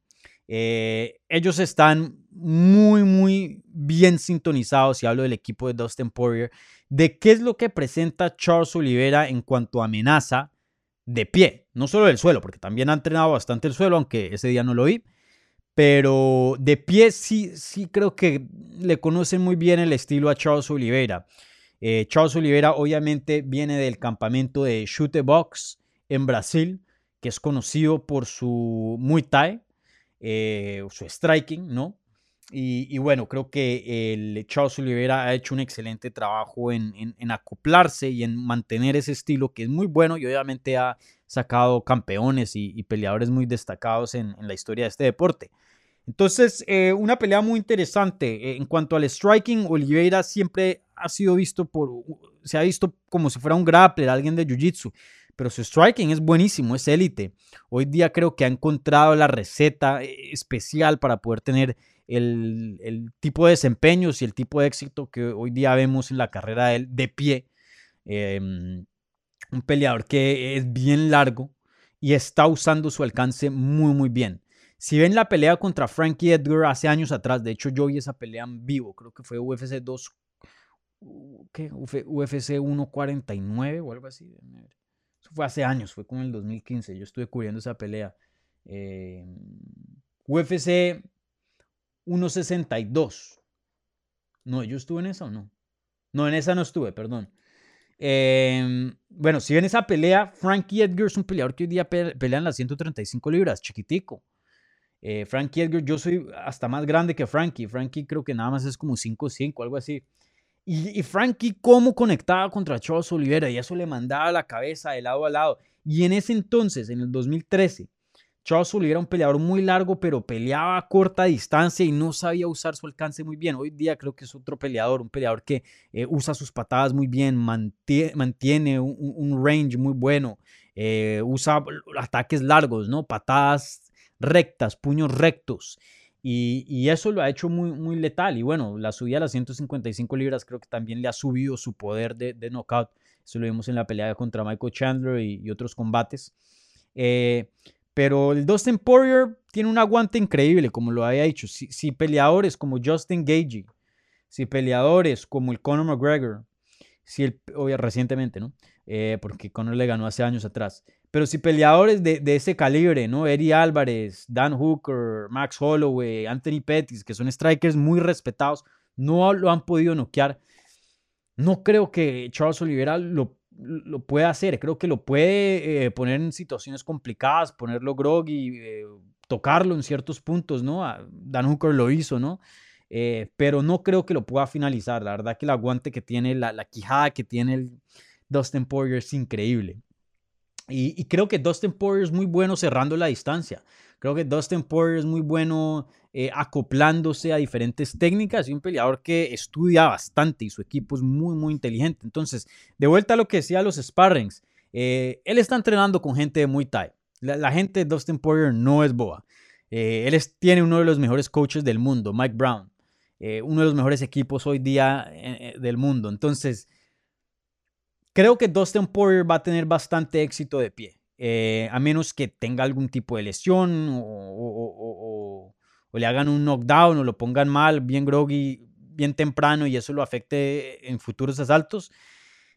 ellos están muy, muy bien sintonizados, y hablo del equipo de Dustin Poirier, de qué es lo que presenta Charles Oliveira en cuanto a amenaza de pie, no solo del suelo, porque también ha entrenado bastante el suelo, aunque ese día no lo vi, pero de pie sí, sí creo que le conocen muy bien el estilo a Charles Oliveira. Eh, Charles Oliveira obviamente viene del campamento de Chute Box en Brasil, que es conocido por su Muay Thai, eh, su striking, ¿no? Y, bueno, creo que el Charles Oliveira ha hecho un excelente trabajo en, acoplarse y en mantener ese estilo que es muy bueno y obviamente ha sacado campeones y, peleadores muy destacados en, la historia de este deporte. Entonces, eh, una pelea muy interesante. Eh, en cuanto al striking, Oliveira siempre ha sido visto por, se ha visto como si fuera un grappler, alguien de Jiu-Jitsu pero su striking es buenísimo, es élite. Hoy día creo que ha encontrado la receta eh, especial para poder tener el, tipo de desempeños y el tipo de éxito que hoy día vemos en la carrera de él de pie. Em, un peleador que es bien largo y está usando su alcance muy, muy bien. Si ven la pelea contra Frankie Edgar hace años atrás, de hecho yo vi esa pelea en vivo, creo que fue UFC 2, ¿qué? UFC 149 o algo así fue hace años, fue como en el 2015. Yo estuve cubriendo esa pelea. Eh, UFC 162. No, yo estuve en esa o no. No, en esa no estuve, perdón. Em, bueno, si ven esa pelea, Frankie Edgar es un peleador que hoy día pelea en las 135 libras, chiquitico. Eh, Frankie Edgar, yo soy hasta más grande que Frankie. Frankie creo que nada más es como 5'5, algo así. Y, Frankie, cómo conectaba contra Charles Oliveira, y eso le mandaba la cabeza de lado a lado. Y en ese entonces, en el 2013, Charles era un peleador muy largo, pero peleaba a corta distancia y no sabía usar su alcance muy bien. Hoy día creo que es otro peleador, un peleador que eh, usa sus patadas muy bien, mantiene, un, range muy bueno, eh, usa ataques largos, ¿no? Patadas rectas, puños rectos. Y, eso lo ha hecho muy, letal. Y bueno, la subida a las 155 libras creo que también le ha subido su poder de, de knockout. Eso lo vimos en la pelea contra Michael Chandler y, otros combates. Eh, pero el Dustin Poirier tiene un aguante increíble, como lo había dicho. Si, peleadores como Justin Gagey, si peleadores como el Conor McGregor, si recientemente, ¿no? Eh, porque Conor le ganó hace años atrás. Pero si peleadores de, ese calibre, ¿no? Eddie Álvarez, Dan Hooker, Max Holloway, Anthony Pettis, que son strikers muy respetados, no lo han podido noquear. No creo que Charles Oliveira lo, lo pueda hacer. Creo que lo puede eh, poner en situaciones complicadas, ponerlo groggy, eh, tocarlo en ciertos puntos, ¿no? Dan Hooker lo hizo, ¿no? Eh, pero no creo que lo pueda finalizar. La verdad que el aguante que tiene, la, la quijada que tiene Dustin Poirier es increíble. Y, creo que Dustin Poirier es muy bueno cerrando la distancia. Creo que Dustin Poirier es muy bueno eh, acoplándose a diferentes técnicas y un peleador que estudia bastante y su equipo es muy, muy inteligente. Entonces, de vuelta a lo que decía los sparrings, eh, él está entrenando con gente de Muay. La, gente de Dustin Poirier no es boa. Eh, él tiene uno de los mejores coaches del mundo, Mike Brown. uno de los mejores equipos hoy día del mundo. Entonces, Creo que Dustin Poirier va a tener bastante éxito de pie, eh, a menos que tenga algún tipo de lesión o, le hagan un knockdown o lo pongan mal, bien groggy, bien temprano y eso lo afecte en futuros asaltos.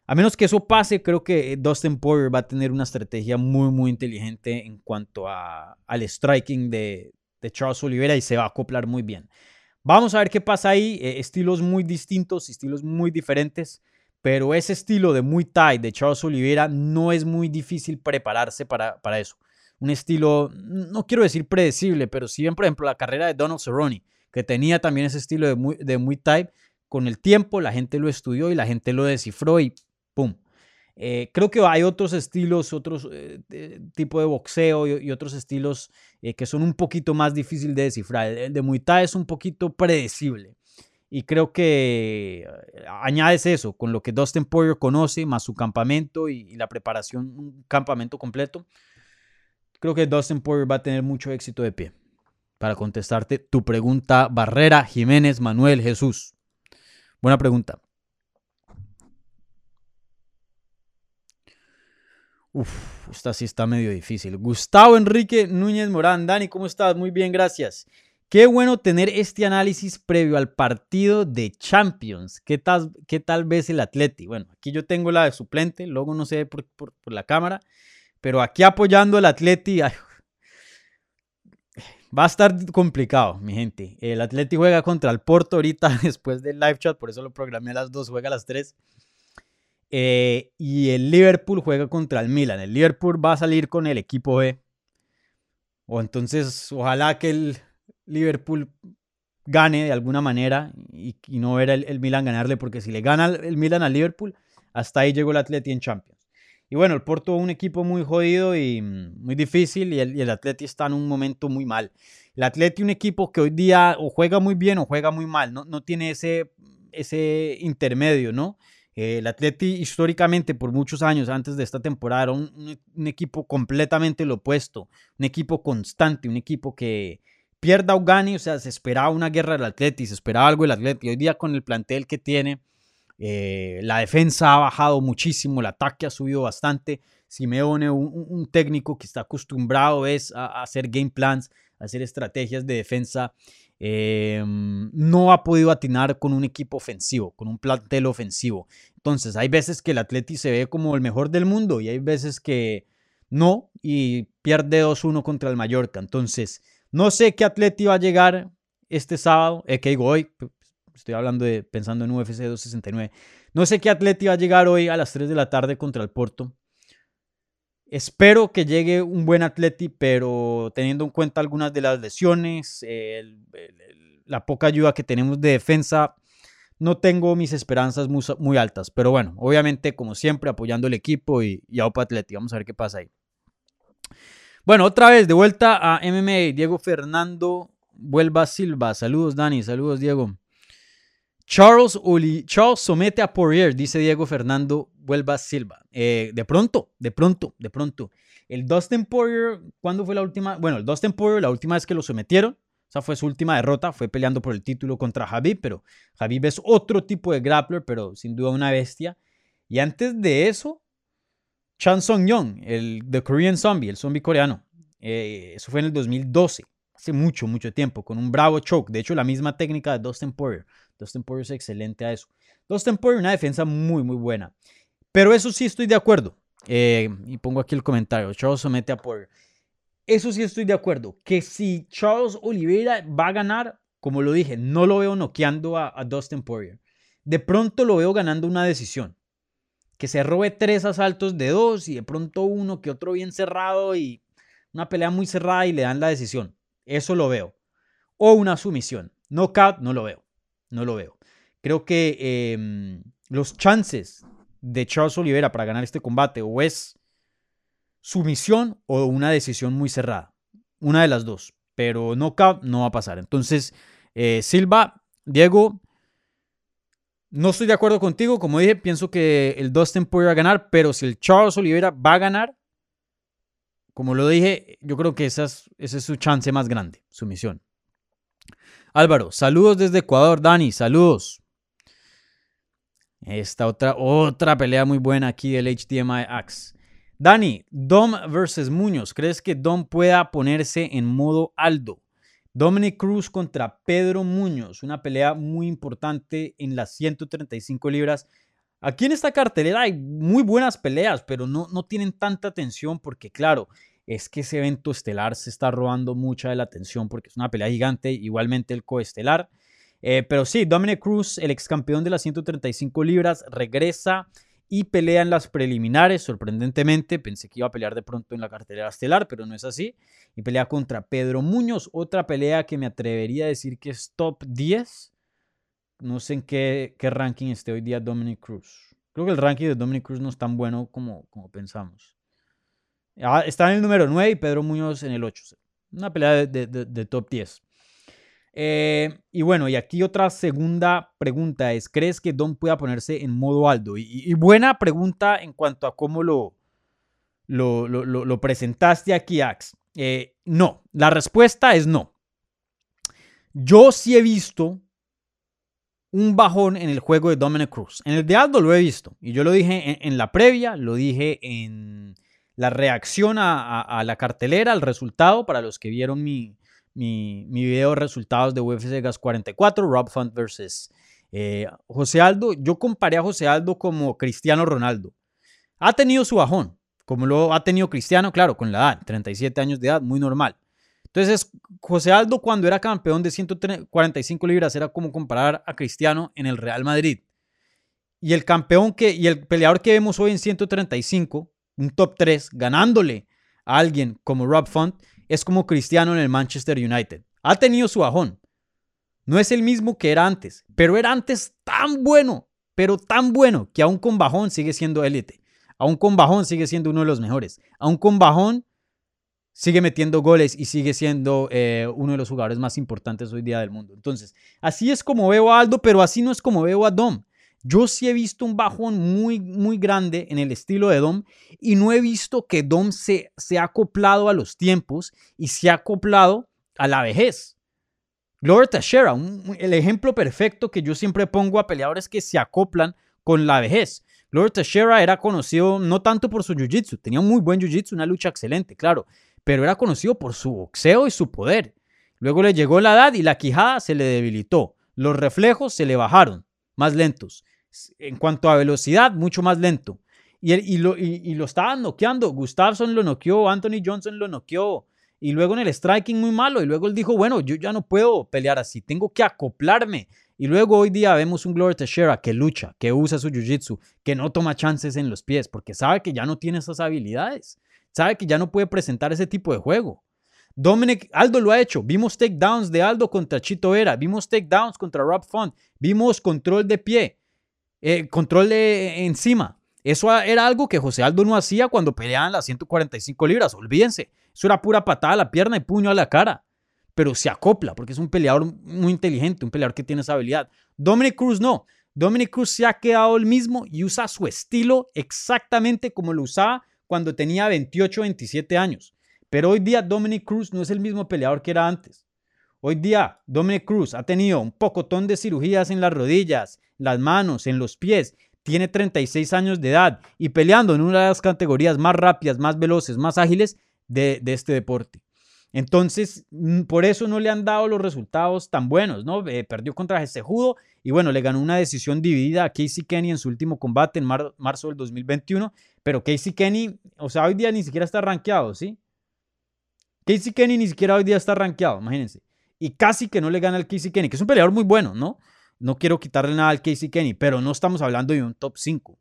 A menos que eso pase, creo que Dustin Poirier va a tener una estrategia muy, muy inteligente en cuanto a, al striking de, Charles Oliveira y se va a acoplar muy bien. Vamos a ver qué pasa ahí. Eh, estilos muy distintos, estilos muy diferentes. Pero ese estilo de Muay Thai de Charles Oliveira no es muy difícil prepararse para, para eso. Un estilo, no quiero decir predecible, pero si bien, por ejemplo, la carrera de Donald Cerrone, que tenía también ese estilo de Muay, de Muay Thai, con el tiempo la gente lo estudió y la gente lo descifró y ¡pum! Eh, creo que hay otros estilos, otros eh, tipo de boxeo y, otros estilos eh, que son un poquito más difícil de descifrar. El de Muay Thai es un poquito predecible. Y creo que eh, añades eso, con lo que Dustin Poirier conoce, más su campamento y, la preparación, un campamento completo. Creo que Dustin Poirier va a tener mucho éxito de pie. Para contestarte tu pregunta, Barrera Jiménez Manuel Jesús. Buena pregunta. Uf, esta sí está medio difícil. Gustavo Enrique Núñez Morán. Dani, ¿cómo estás? Muy bien, gracias. Qué bueno tener este análisis previo al partido de Champions. ¿Qué tal, qué tal ves el Atleti? Bueno, aquí yo tengo la de suplente, luego no sé por, por, la cámara, pero aquí apoyando al Atleti. va a estar complicado, mi gente. El Atleti juega contra el Porto ahorita <laughs> después del live chat, por eso lo programé a las 2, juega a las 3. Eh, y el Liverpool juega contra el Milan. El Liverpool va a salir con el equipo B. O entonces, ojalá que el Liverpool gane de alguna manera y, no ver el, el, Milan ganarle, porque si le gana el Milan al Liverpool, hasta ahí llegó el Atleti en Champions. Y bueno, el Porto un equipo muy jodido y mm, muy difícil y el, el Atleti está en un momento muy mal. El Atleti un equipo que hoy día o juega muy bien o juega muy mal, no, no tiene ese, ese intermedio, ¿no? el Atleti históricamente por muchos años antes de esta temporada era un, un, equipo completamente lo opuesto, un equipo constante, un equipo que pierda o gane, o sea, se esperaba una guerra del Atleti, se esperaba algo del Atleti. Hoy día con el plantel que tiene, eh, la defensa ha bajado muchísimo, el ataque ha subido bastante. Simeone, un, técnico que está acostumbrado es a, hacer game plans, a hacer estrategias de defensa, eh, no ha podido atinar con un equipo ofensivo, con un plantel ofensivo. Entonces, hay veces que el Atleti se ve como el mejor del mundo y hay veces que no y pierde 2-1 contra el Mallorca. Entonces, no sé qué Atleti va a llegar este sábado, eh, que digo hoy, Estoy hablando pensando en UFC 269. No sé qué Atleti va a llegar hoy a las 3 de la tarde contra el Porto. Espero que llegue un buen Atleti, pero teniendo en cuenta algunas de las lesiones, la poca ayuda que tenemos de defensa, no tengo mis esperanzas muy, altas. Pero bueno, obviamente, como siempre, apoyando el equipo y, y a Opa Atleti. Vamos a ver qué pasa ahí. Bueno, otra vez de vuelta a MMA. Diego Fernando Vuelva Silva. Saludos, Dani. Saludos, Diego. Charles, Charles somete a Poirier, dice Diego Fernando Vuelva Silva. Eh, de pronto, de pronto, de pronto. El Dustin Poirier, ¿cuándo fue la última? Bueno, el Dustin Poirier, la última vez que lo sometieron, o sea, fue su última derrota, fue peleando por el título contra Habib, pero Habib es otro tipo de grappler, pero sin duda una bestia. Y antes de eso, Chan Song Young, el The Korean Zombie, el zombie coreano. Eh, eso fue en el 2012, hace mucho, mucho tiempo, con un bravo choke. De hecho, la misma técnica de Dustin Poirier. Dustin Poirier es excelente a eso. Dustin Poirier, una defensa muy, muy buena. Pero eso sí estoy de acuerdo. Eh, y pongo aquí el comentario. Charles somete a Poirier. Eso sí estoy de acuerdo. Que si Charles Oliveira va a ganar, como lo dije, no lo veo noqueando a, Dustin Poirier. De pronto lo veo ganando una decisión. Que se robe tres asaltos de dos y de pronto uno que otro bien cerrado y una pelea muy cerrada y le dan la decisión. Eso lo veo. O una sumisión. Knockout no lo veo no lo veo. Creo que em, los chances de Charles Oliveira para ganar este combate o es sumisión o una decisión muy cerrada. Una de las dos. Pero no va a pasar. Entonces, eh, Silva, Diego, no estoy de acuerdo contigo. Como dije, pienso que el Dustin puede ganar. Pero si el Charles Oliveira va a ganar, como lo dije, yo creo que esa es, es su chance más grande, sumisión. Álvaro, saludos desde Ecuador, Dani, saludos. Esta otra, otra pelea muy buena aquí del HDMI Axe. Dani, Dom versus Muñoz. ¿Crees que Dom pueda ponerse en modo Aldo? Dominic Cruz contra Pedro Muñoz. Una pelea muy importante en las 135 libras. Aquí en esta cartelera hay muy buenas peleas, pero no, no tienen tanta atención porque, claro, es que ese evento estelar se está robando mucha de la atención porque es una pelea gigante, igualmente el coestelar. Eh, pero sí, Dominic Cruz, el ex campeón de las 135 libras, regresa y pelea en las preliminares, sorprendentemente. Pensé que iba a pelear de pronto en la cartelera estelar, pero no es así. Y pelea contra Pedro Muñoz, otra pelea que me atrevería a decir que es top 10. No sé en qué, qué ranking esté hoy día Dominic Cruz. Creo que el ranking de Dominic Cruz no es tan bueno como, como pensamos. Ah, está en el número 9 y Pedro Muñoz en el 8. Una pelea de, top 10. Eh, y bueno, y aquí otra segunda pregunta es, ¿crees que Don pueda ponerse en modo Aldo? Y, buena pregunta en cuanto a cómo lo, lo, presentaste aquí, Ax. Eh, no, la respuesta es no. Yo sí he visto un bajón en el juego de Dominic Cruz. En el de Aldo lo he visto. Y yo lo dije en la previa, lo dije en, la reacción a, la cartelera, al resultado, para los que vieron mi, mi, video de resultados de UFC Gas 44, Rob Font versus eh, José Aldo. Yo comparé a José Aldo como Cristiano Ronaldo. Ha tenido su bajón, como lo ha tenido Cristiano, claro, con la edad, 37 años de edad, muy normal. Entonces, José Aldo cuando era campeón de 145 libras era como comparar a Cristiano en el Real Madrid. Y el campeón que, y el peleador que vemos hoy en 135, un top 3, ganándole a alguien como Rob Font, es como Cristiano en el Manchester United. Ha tenido su bajón. No es el mismo que era antes, pero era antes tan bueno, pero tan bueno, que aún con bajón sigue siendo élite. Aún con bajón sigue siendo uno de los mejores. Aún con bajón sigue metiendo goles y sigue siendo eh, uno de los jugadores más importantes hoy día del mundo. Entonces, así es como veo a Aldo, pero así no es como veo a Dom. Yo sí he visto un bajón muy, muy grande en el estilo de Dom y no he visto que Dom se, se ha acoplado a los tiempos y se ha acoplado a la vejez. Glover Teixeira, el ejemplo perfecto que yo siempre pongo a peleadores que se acoplan con la vejez. Glover Teixeira era conocido no tanto por su jiu-jitsu, tenía un muy buen jiu-jitsu, una lucha excelente, claro, pero era conocido por su boxeo y su poder. Luego le llegó la edad y la quijada se le debilitó. Los reflejos se le bajaron, más lentos. En cuanto a velocidad, mucho más lento. Y, y, lo, y, estaban noqueando. Gustafsson lo noqueó, Anthony Johnson lo noqueó. Y luego en el striking muy malo. Y luego él dijo, bueno, yo ya no puedo pelear así, tengo que acoplarme. Y luego hoy día vemos un Glover Teixeira que lucha, que usa su jiu-jitsu, que no toma chances en los pies, porque sabe que ya no tiene esas habilidades. Sabe que ya no puede presentar ese tipo de juego. Dominic, Aldo lo ha hecho. Vimos takedowns de Aldo contra Chito Vera. Vimos takedowns contra Rob Font. Vimos control de pie. Eh, control de encima. Eso era algo que José Aldo no hacía cuando peleaban las 145 libras. Olvídense. Eso era pura patada a la pierna y puño a la cara. Pero se acopla porque es un peleador muy inteligente, un peleador que tiene esa habilidad. Dominic Cruz no. Dominic Cruz se ha quedado el mismo y usa su estilo exactamente como lo usaba cuando tenía 28 o 27 años. Pero hoy día Dominic Cruz no es el mismo peleador que era antes. Hoy día Dominic Cruz ha tenido un pocotón de cirugías en las rodillas, las manos, en los pies. Tiene 36 años de edad y peleando en una de las categorías más rápidas, más veloces, más ágiles de, este deporte. Entonces, mm, por eso no le han dado los resultados tan buenos, ¿no? Eh, perdió contra Judo y bueno, le ganó una decisión dividida a Casey Kenny en su último combate en marzo del 2021, pero Casey Kenny, o sea, hoy día ni siquiera está rankeado, ¿sí? Casey Kenny ni siquiera hoy día está rankeado, imagínense. Y casi que no le gana al Casey Kenny, que es un peleador muy bueno, ¿no? No quiero quitarle nada al Casey Kenny, pero no estamos hablando de un top 5.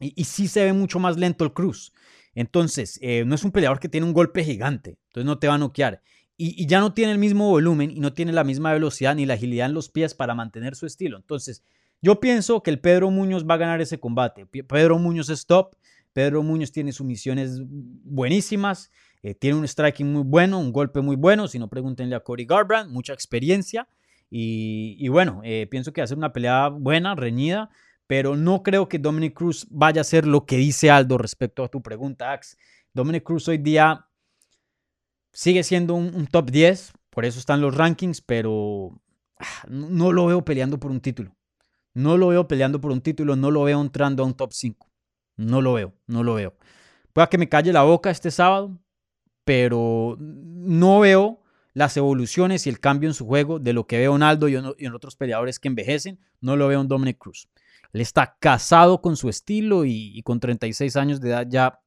Y, sí se ve mucho más lento el Cruz. Entonces, eh, no es un peleador que tiene un golpe gigante, entonces no te va a noquear. Y, y, ya no tiene el mismo volumen y no tiene la misma velocidad ni la agilidad en los pies para mantener su estilo. Entonces, yo pienso que el Pedro Muñoz va a ganar ese combate. Pedro Muñoz es top. Pedro Muñoz tiene sumisiones buenísimas. Eh, tiene un striking muy bueno, un golpe muy bueno. Si no, pregúntenle a Cody Garbrandt. Mucha experiencia. Y, bueno, eh, pienso que va a ser una pelea buena, reñida. Pero no creo que Dominic Cruz vaya a ser lo que dice Aldo respecto a tu pregunta, Ax. Dominic Cruz hoy día sigue siendo un, top 10. Por eso están los rankings. Pero ah, no lo veo peleando por un título. No lo veo peleando por un título, no lo veo entrando a un top 5. No lo veo, no lo veo. Pueda que me calle la boca este sábado, pero no veo las evoluciones y el cambio en su juego de lo que veo en Aldo y en, otros peleadores que envejecen. No lo veo en Dominic Cruz. Él está casado con su estilo y, con 36 años de edad ya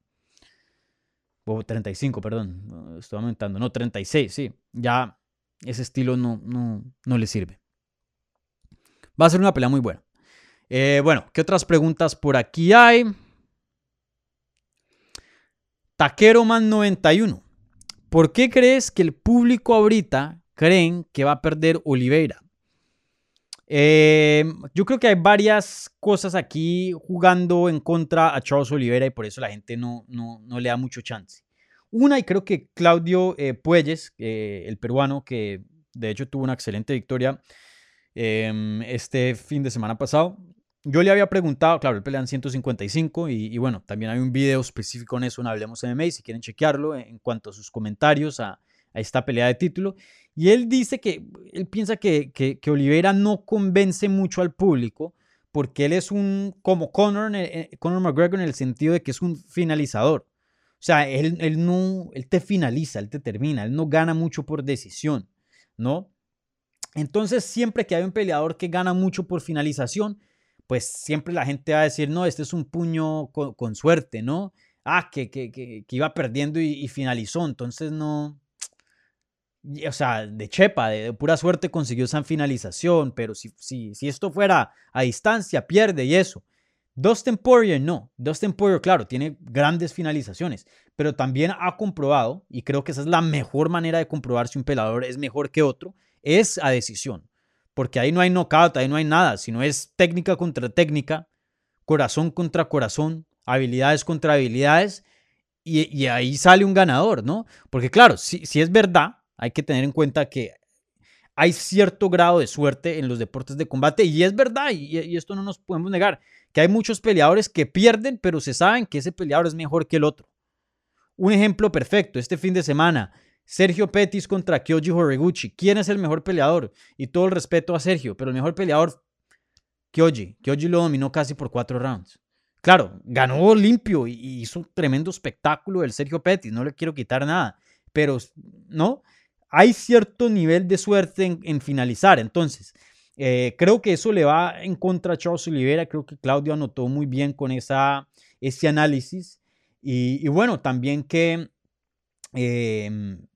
o 35, perdón, estoy aumentando, no, 36, sí, ya ese estilo no, no, no le sirve. Va a ser una pelea muy buena. Eh, bueno, ¿qué otras preguntas por aquí hay? Taquero Man 91. ¿Por qué crees que el público ahorita creen que va a perder Oliveira? Eh, yo creo que hay varias cosas aquí jugando en contra a Charles Oliveira y por eso la gente no, no, le da mucho chance. Una, y creo que Claudio eh, Puelles, el peruano, que de hecho tuvo una excelente victoria Em, este fin de semana pasado. Yo le había preguntado, claro, él pelea en 155 y, bueno, también hay un video específico en eso en Hablemos MMA si quieren chequearlo en cuanto a sus comentarios a, esta pelea de título. Y él dice que él piensa que, que, que, Oliveira no convence mucho al público porque él es un, como Conor, Conor McGregor en el sentido de que es un finalizador. O sea, él, él, no, él te finaliza, él te termina, él no gana mucho por decisión, ¿no? Entonces, siempre que hay un peleador que gana mucho por finalización, pues siempre la gente va a decir, no, este es un puño con, suerte, ¿no? Ah, que, que, que, iba perdiendo y, finalizó, entonces no, o sea, de chepa, de, pura suerte consiguió esa finalización, pero si, si, si esto fuera a distancia, pierde y eso. Dustin Poirier no. Dustin Poirier, claro, tiene grandes finalizaciones, pero también ha comprobado, y creo que esa es la mejor manera de comprobar si un pelador es mejor que otro, es a decisión. Porque ahí no hay knockout, ahí no hay nada, sino es técnica contra técnica, corazón contra corazón, habilidades contra habilidades, y, ahí sale un ganador, ¿no? Porque claro, si, es verdad, hay que tener en cuenta que hay cierto grado de suerte en los deportes de combate, y es verdad, y esto no nos podemos negar que hay muchos peleadores que pierden, pero se saben que ese peleador es mejor que el otro. Un ejemplo perfecto, este fin de semana, Sergio Pettis contra Kyoji Horiguchi. ¿Quién es el mejor peleador? Y todo el respeto a Sergio, pero el mejor peleador, Kyoji. Kyoji lo dominó casi por cuatro rounds. Claro, ganó limpio y hizo un tremendo espectáculo el Sergio Pettis, no le quiero quitar nada, pero no, hay cierto nivel de suerte en, finalizar. Entonces, eh, creo que eso le va en contra a Charles Oliveira. Creo que Claudio anotó muy bien con esa, ese análisis. Y, bueno, también que em,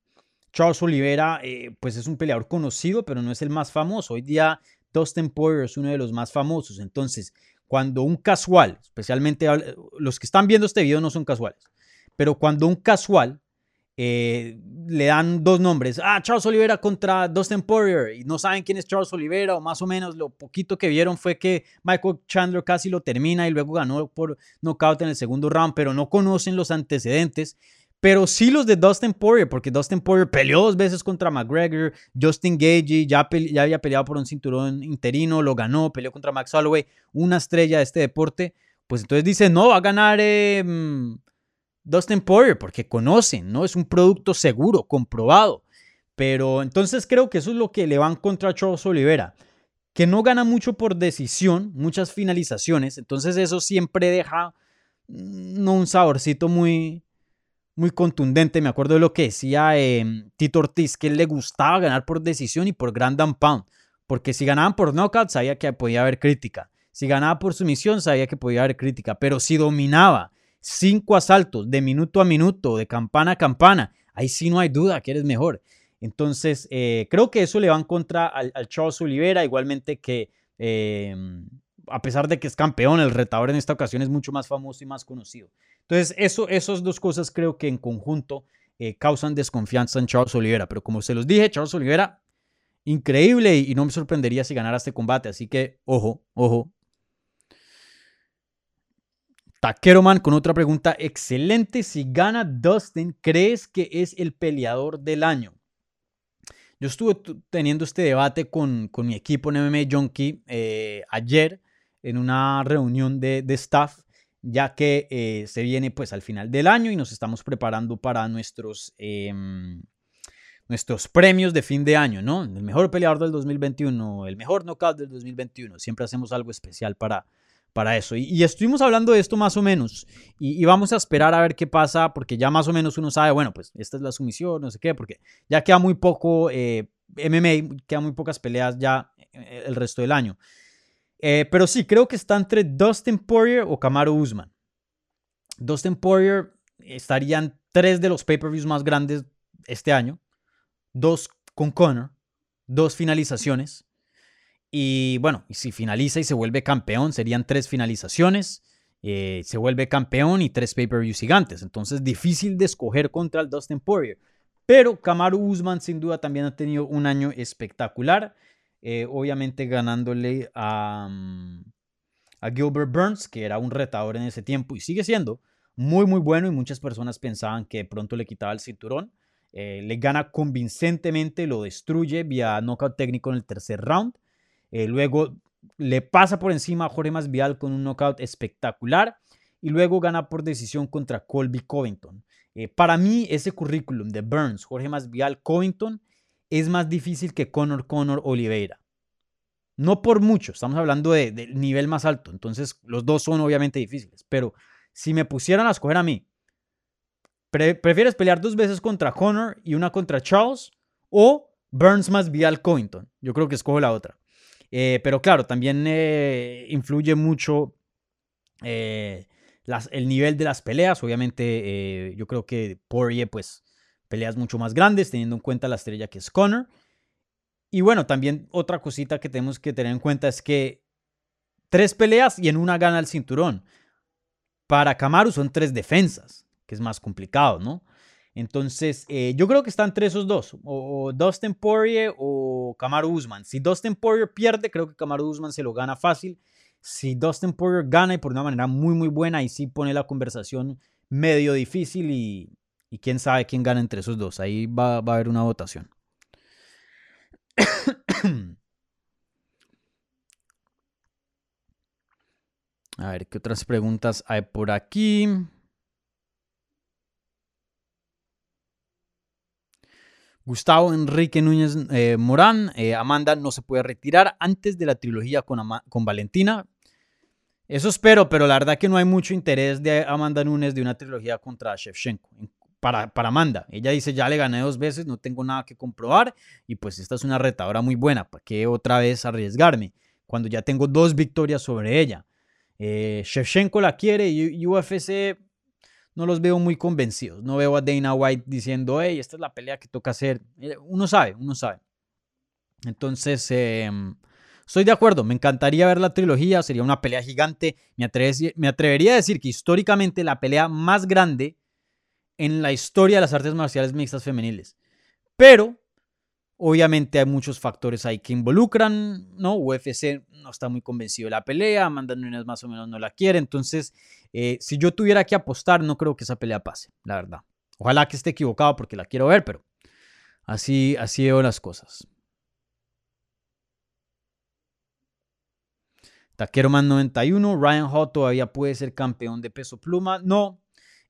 Charles Oliveira eh, pues es un peleador conocido, pero no es el más famoso. Hoy día Dustin Poirier es uno de los más famosos. Entonces, cuando un casual, especialmente los que están viendo este video no son casuales, pero cuando un casual eh, le dan dos nombres. Ah, Charles Oliveira contra Dustin Poirier. Y no saben quién es Charles Oliveira, o más o menos lo poquito que vieron fue que Michael Chandler casi lo termina y luego ganó por knockout en el segundo round, pero no conocen los antecedentes. Pero sí los de Dustin Poirier, porque Dustin Poirier peleó dos veces contra McGregor, Justin Gagey ya, ya había peleado por un cinturón interino, lo ganó, peleó contra Max Holloway, una estrella de este deporte. Pues entonces dice, no, va a ganar eh, Dustin Poirier porque conocen, ¿no? Es un producto seguro, comprobado. Pero entonces creo que eso es lo que le van contra Charles Oliveira, que no gana mucho por decisión, muchas finalizaciones. Entonces eso siempre deja mm, no, un saborcito muy, muy contundente. Me acuerdo de lo que decía em, Tito Ortiz, que él le gustaba ganar por decisión y por grand and pound. Porque si ganaban por knockout, sabía que podía haber crítica. Si ganaba por sumisión, sabía que podía haber crítica. Pero si dominaba cinco asaltos de minuto a minuto, de campana a campana, ahí sí no hay duda que eres mejor. Entonces, eh, creo que eso le va en contra al, Charles Oliveira, igualmente que em, a pesar de que es campeón, el retador en esta ocasión es mucho más famoso y más conocido. Entonces, eso, esas dos cosas creo que en conjunto eh, causan desconfianza en Charles Oliveira. Pero como se los dije, Charles Oliveira, increíble y no me sorprendería si ganara este combate. Así que, ojo, ojo, Taqueroman con otra pregunta excelente. Si gana Dustin, ¿crees que es el peleador del año? Yo estuve teniendo este debate con, con mi equipo en MMA Junkie eh, ayer en una reunión de, de staff, ya que eh, se viene pues al final del año y nos estamos preparando para nuestros, em, nuestros premios de fin de año, ¿no? El mejor peleador del 2021, el mejor knockout del 2021. Siempre hacemos algo especial para, para eso. Y, estuvimos hablando de esto más o menos. Y, vamos a esperar a ver qué pasa, porque ya más o menos uno sabe, bueno, pues esta es la sumisión, no sé qué, porque ya queda muy poco eh, MMA, quedan muy pocas peleas ya eh, el resto del año. Eh, pero sí, creo que está entre Dustin Poirier o Kamaru Usman. Dustin Poirier estarían tres de los pay-per-views más grandes este año. Dos con Conor, dos finalizaciones. Y bueno, si finaliza y se vuelve campeón, serían tres finalizaciones. Eh, se vuelve campeón y tres pay-per-views gigantes. Entonces, difícil de escoger contra el Dustin Poirier. Pero Kamaru Usman, sin duda, también ha tenido un año espectacular. Eh, obviamente, ganándole a, mm, a Gilbert Burns, que era un retador en ese tiempo y sigue siendo muy, muy bueno. Y muchas personas pensaban que pronto le quitaba el cinturón. Eh, le gana convincentemente, lo destruye vía knockout técnico en el tercer round. Eh, luego le pasa por encima a Jorge Masvidal con un knockout espectacular y luego gana por decisión contra Colby Covington. Para mí ese currículum de Burns, Jorge Masvidal, Covington es más difícil que Conor Conor Oliveira. No por mucho, estamos hablando del de nivel más alto, entonces los dos son obviamente difíciles, pero si me pusieran a escoger a mí, ¿prefieres pelear dos veces contra Conor y una contra Charles o Burns más Vial Covington? Yo creo que escojo la otra. Eh, pero claro, también eh, influye mucho eh, el nivel de las peleas. Obviamente, yo creo que Poirier, pues, Peleas mucho más grandes, teniendo en cuenta la estrella que es Connor. Y bueno, también otra cosita que tenemos que tener en cuenta es que tres peleas y en una gana el cinturón. Para Kamaru son tres defensas, que es más complicado, ¿no? Entonces, eh, yo creo que están entre esos dos, o, Dustin Poirier o Kamaru Usman. Si Dustin Poirier pierde, creo que Kamaru Usman se lo gana fácil. Si Dustin Poirier gana y por una manera muy, muy buena, ahí sí pone la conversación medio difícil y, quién sabe quién gana entre esos dos. Ahí va, va a haber una votación. <coughs> A ver, ¿qué otras preguntas hay por aquí? Gustavo Enrique Núñez eh, Morán, eh, Amanda no se puede retirar antes de la trilogía con, con Valentina. Eso espero, pero la verdad que no hay mucho interés de Amanda Núñez de una trilogía contra Shevchenko. Para, para Amanda, ella dice, ya le gané dos veces, no tengo nada que comprobar y pues esta es una retadora muy buena, ¿para qué otra vez arriesgarme? Cuando ya tengo dos victorias sobre ella. Eh, Shevchenko la quiere y UFC no los veo muy convencidos. No veo a Dana White diciendo, hey, esta es la pelea que toca hacer. Eh, uno sabe, uno sabe. Entonces, em, estoy de acuerdo. Me encantaría ver la trilogía. Sería una pelea gigante. Me, me atrevería a decir que históricamente la pelea más grande en la historia de las artes marciales mixtas femeniles. Pero Obviamente hay muchos factores ahí que involucran, ¿no? UFC no está muy convencido de la pelea, Amanda Nunes más o menos no la quiere, entonces eh, si yo tuviera que apostar no creo que esa pelea pase, la verdad. Ojalá que esté equivocado porque la quiero ver, pero así, así veo las cosas. Taquero Man 91, Ryan Hall todavía puede ser campeón de peso pluma. No,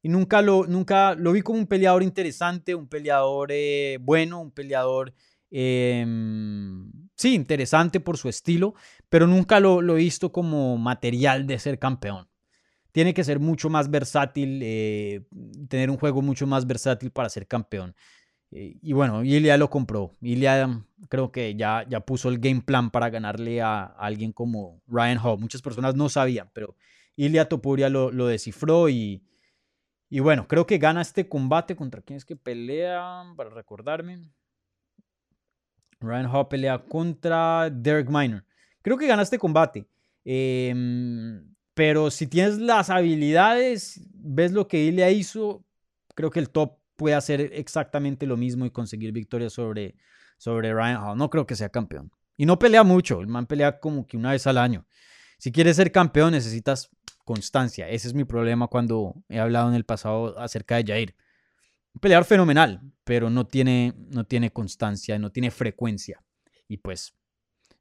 y nunca lo, nunca lo vi como un peleador interesante, un peleador eh, bueno, un peleador Em, sí, interesante por su estilo, pero nunca lo, he visto como material de ser campeón. Tiene que ser mucho más versátil, eh, tener un juego mucho más versátil para ser campeón. Eh, y bueno, Ilya lo compró. Ilya creo que ya, ya puso el game plan para ganarle a, alguien como Ryan Hall. Muchas personas no sabían, pero Ilya Topuria lo, lo descifró y, y bueno, creo que gana este combate contra quién es que pelea, para recordarme. Ryan Hall pelea contra Derek Minor. Creo que ganaste combate. Em, pero si tienes las habilidades, ves lo que Ilya hizo, creo que el top puede hacer exactamente lo mismo y conseguir victoria sobre, sobre Ryan Hall. No creo que sea campeón. Y no pelea mucho, el man pelea como que una vez al año. Si quieres ser campeón necesitas constancia. Ese es mi problema cuando he hablado en el pasado acerca de Jair un peleador fenomenal, pero no tiene, no tiene constancia, no tiene frecuencia. Y pues,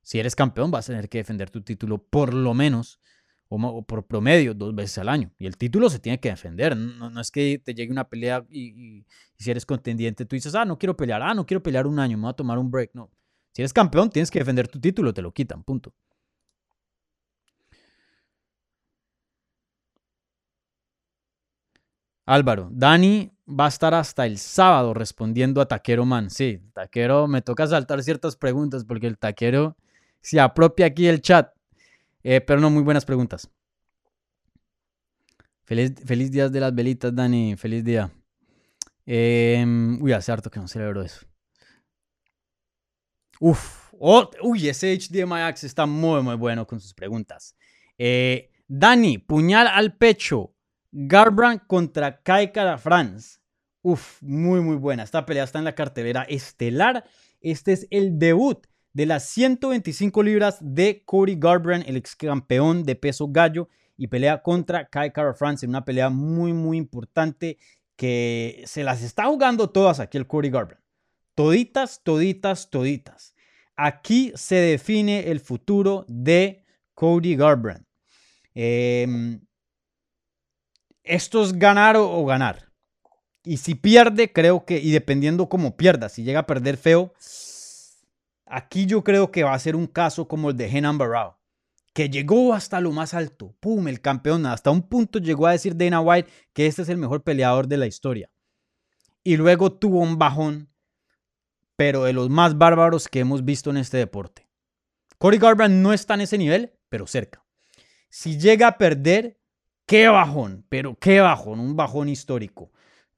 si eres campeón, vas a tener que defender tu título por lo menos, o, por promedio, dos veces al año. Y el título se tiene que defender. No, es que te llegue una pelea y, y, si eres contendiente, tú dices, ah, no quiero pelear, ah, no quiero pelear un año, me voy a tomar un break. No. Si eres campeón, tienes que defender tu título, te lo quitan, punto. Álvaro, Dani va a estar hasta el sábado respondiendo a Taquero Man. Sí, Taquero, me toca saltar ciertas preguntas porque el Taquero se apropia aquí el chat. Eh, pero no, muy buenas preguntas. Feliz, feliz día de las velitas, Dani. Feliz día. Em, uy, hace harto que no celebro eso. Uf, uy, ese HDMI está muy, muy bueno con sus preguntas. Eh, Dani, puñal al pecho. Garbrandt contra Kai Kara France. Uf, muy muy buena. Esta pelea está en la cartelera estelar. Este es el debut de las 125 libras de Cody Garbrandt, el ex campeón de peso gallo, y pelea contra Kai Kara France en una pelea muy muy importante que se las está jugando todas aquí el Cody Garbrandt. Toditas, toditas, toditas. Aquí se define el futuro de Cody Garbrandt. Eh, esto es ganar o, ganar. Y si pierde, creo que, y dependiendo cómo pierda, si llega a perder feo, aquí yo creo que va a ser un caso como el de Henan Barrao, que llegó hasta lo más alto, pum, el campeón, hasta un punto llegó a decir Dana White que este es el mejor peleador de la historia. Y luego tuvo un bajón, pero de los más bárbaros que hemos visto en este deporte. Corey Garbrandt no está en ese nivel, pero cerca. Si llega a perder, Qué bajón, pero qué bajón, un bajón histórico.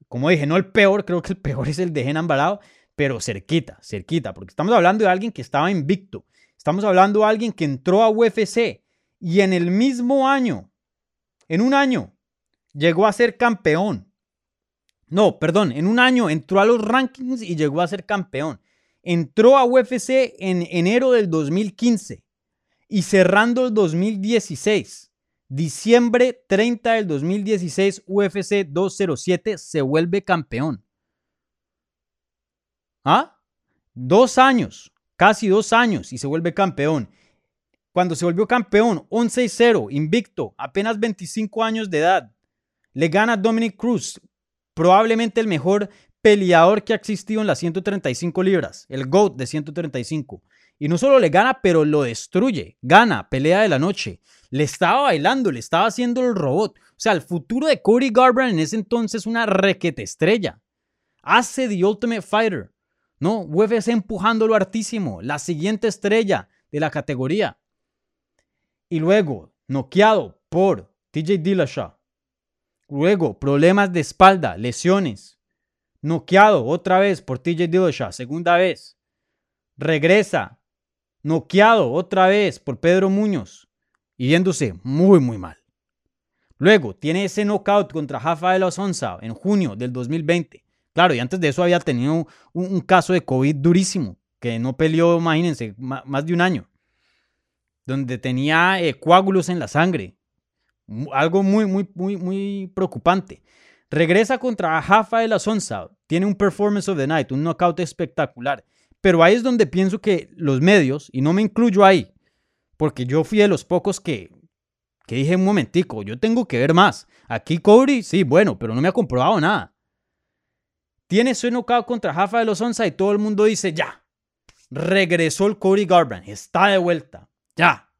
como dije, no el peor, creo que el peor <laughs> es el de Henan Barao, pero cerquita, cerquita, porque estamos hablando de alguien que estaba invicto. Estamos hablando de alguien que entró a UFC y en el mismo año, en un año, llegó a ser campeón. No, perdón, en un año entró a los rankings y llegó a ser campeón. Entró a UFC en enero del 2015 y cerrando el 2016, diciembre 30 del 2016, UFC 207 se vuelve campeón. ¿Ah? Dos años, casi dos años y se vuelve campeón. Cuando se volvió campeón, 11-0, invicto, apenas 25 años de edad, le gana Dominic Cruz, probablemente el mejor peleador que ha existido en las 135 libras, el GOAT de 135. Y no solo le gana, pero lo destruye. Gana, pelea de la noche. Le estaba bailando, le estaba haciendo el robot. O sea, el futuro de Cody Garbrandt en ese entonces una requete estrella. Hace The Ultimate Fighter. No, UFC empujándolo hartísimo. La siguiente estrella de la categoría. Y luego, noqueado por TJ Dillashaw. Luego, problemas de espalda, lesiones. Noqueado otra vez por TJ Dillashaw, segunda vez. Regresa, noqueado otra vez por Pedro Muñoz y yéndose muy, muy mal. Luego tiene ese knockout contra Rafael Osonza en junio del 2020. Claro, y antes de eso había tenido un, caso de COVID durísimo, que no peleó, imagínense, más de un año, donde tenía eh, coágulos en la sangre. Algo muy, muy, muy, muy preocupante. Regresa contra Rafael Osonza, tiene un performance of the night, un knockout espectacular. Pero ahí es donde pienso que los medios, y no me incluyo ahí, porque yo fui de los pocos que, que dije un momentico, yo tengo que ver más. Aquí Cody, sí, bueno, pero no me ha comprobado nada. Tiene su knockout contra Rafa de los Onza y todo el mundo dice, ya, regresó el Cody Garbrandt, está de vuelta, ya.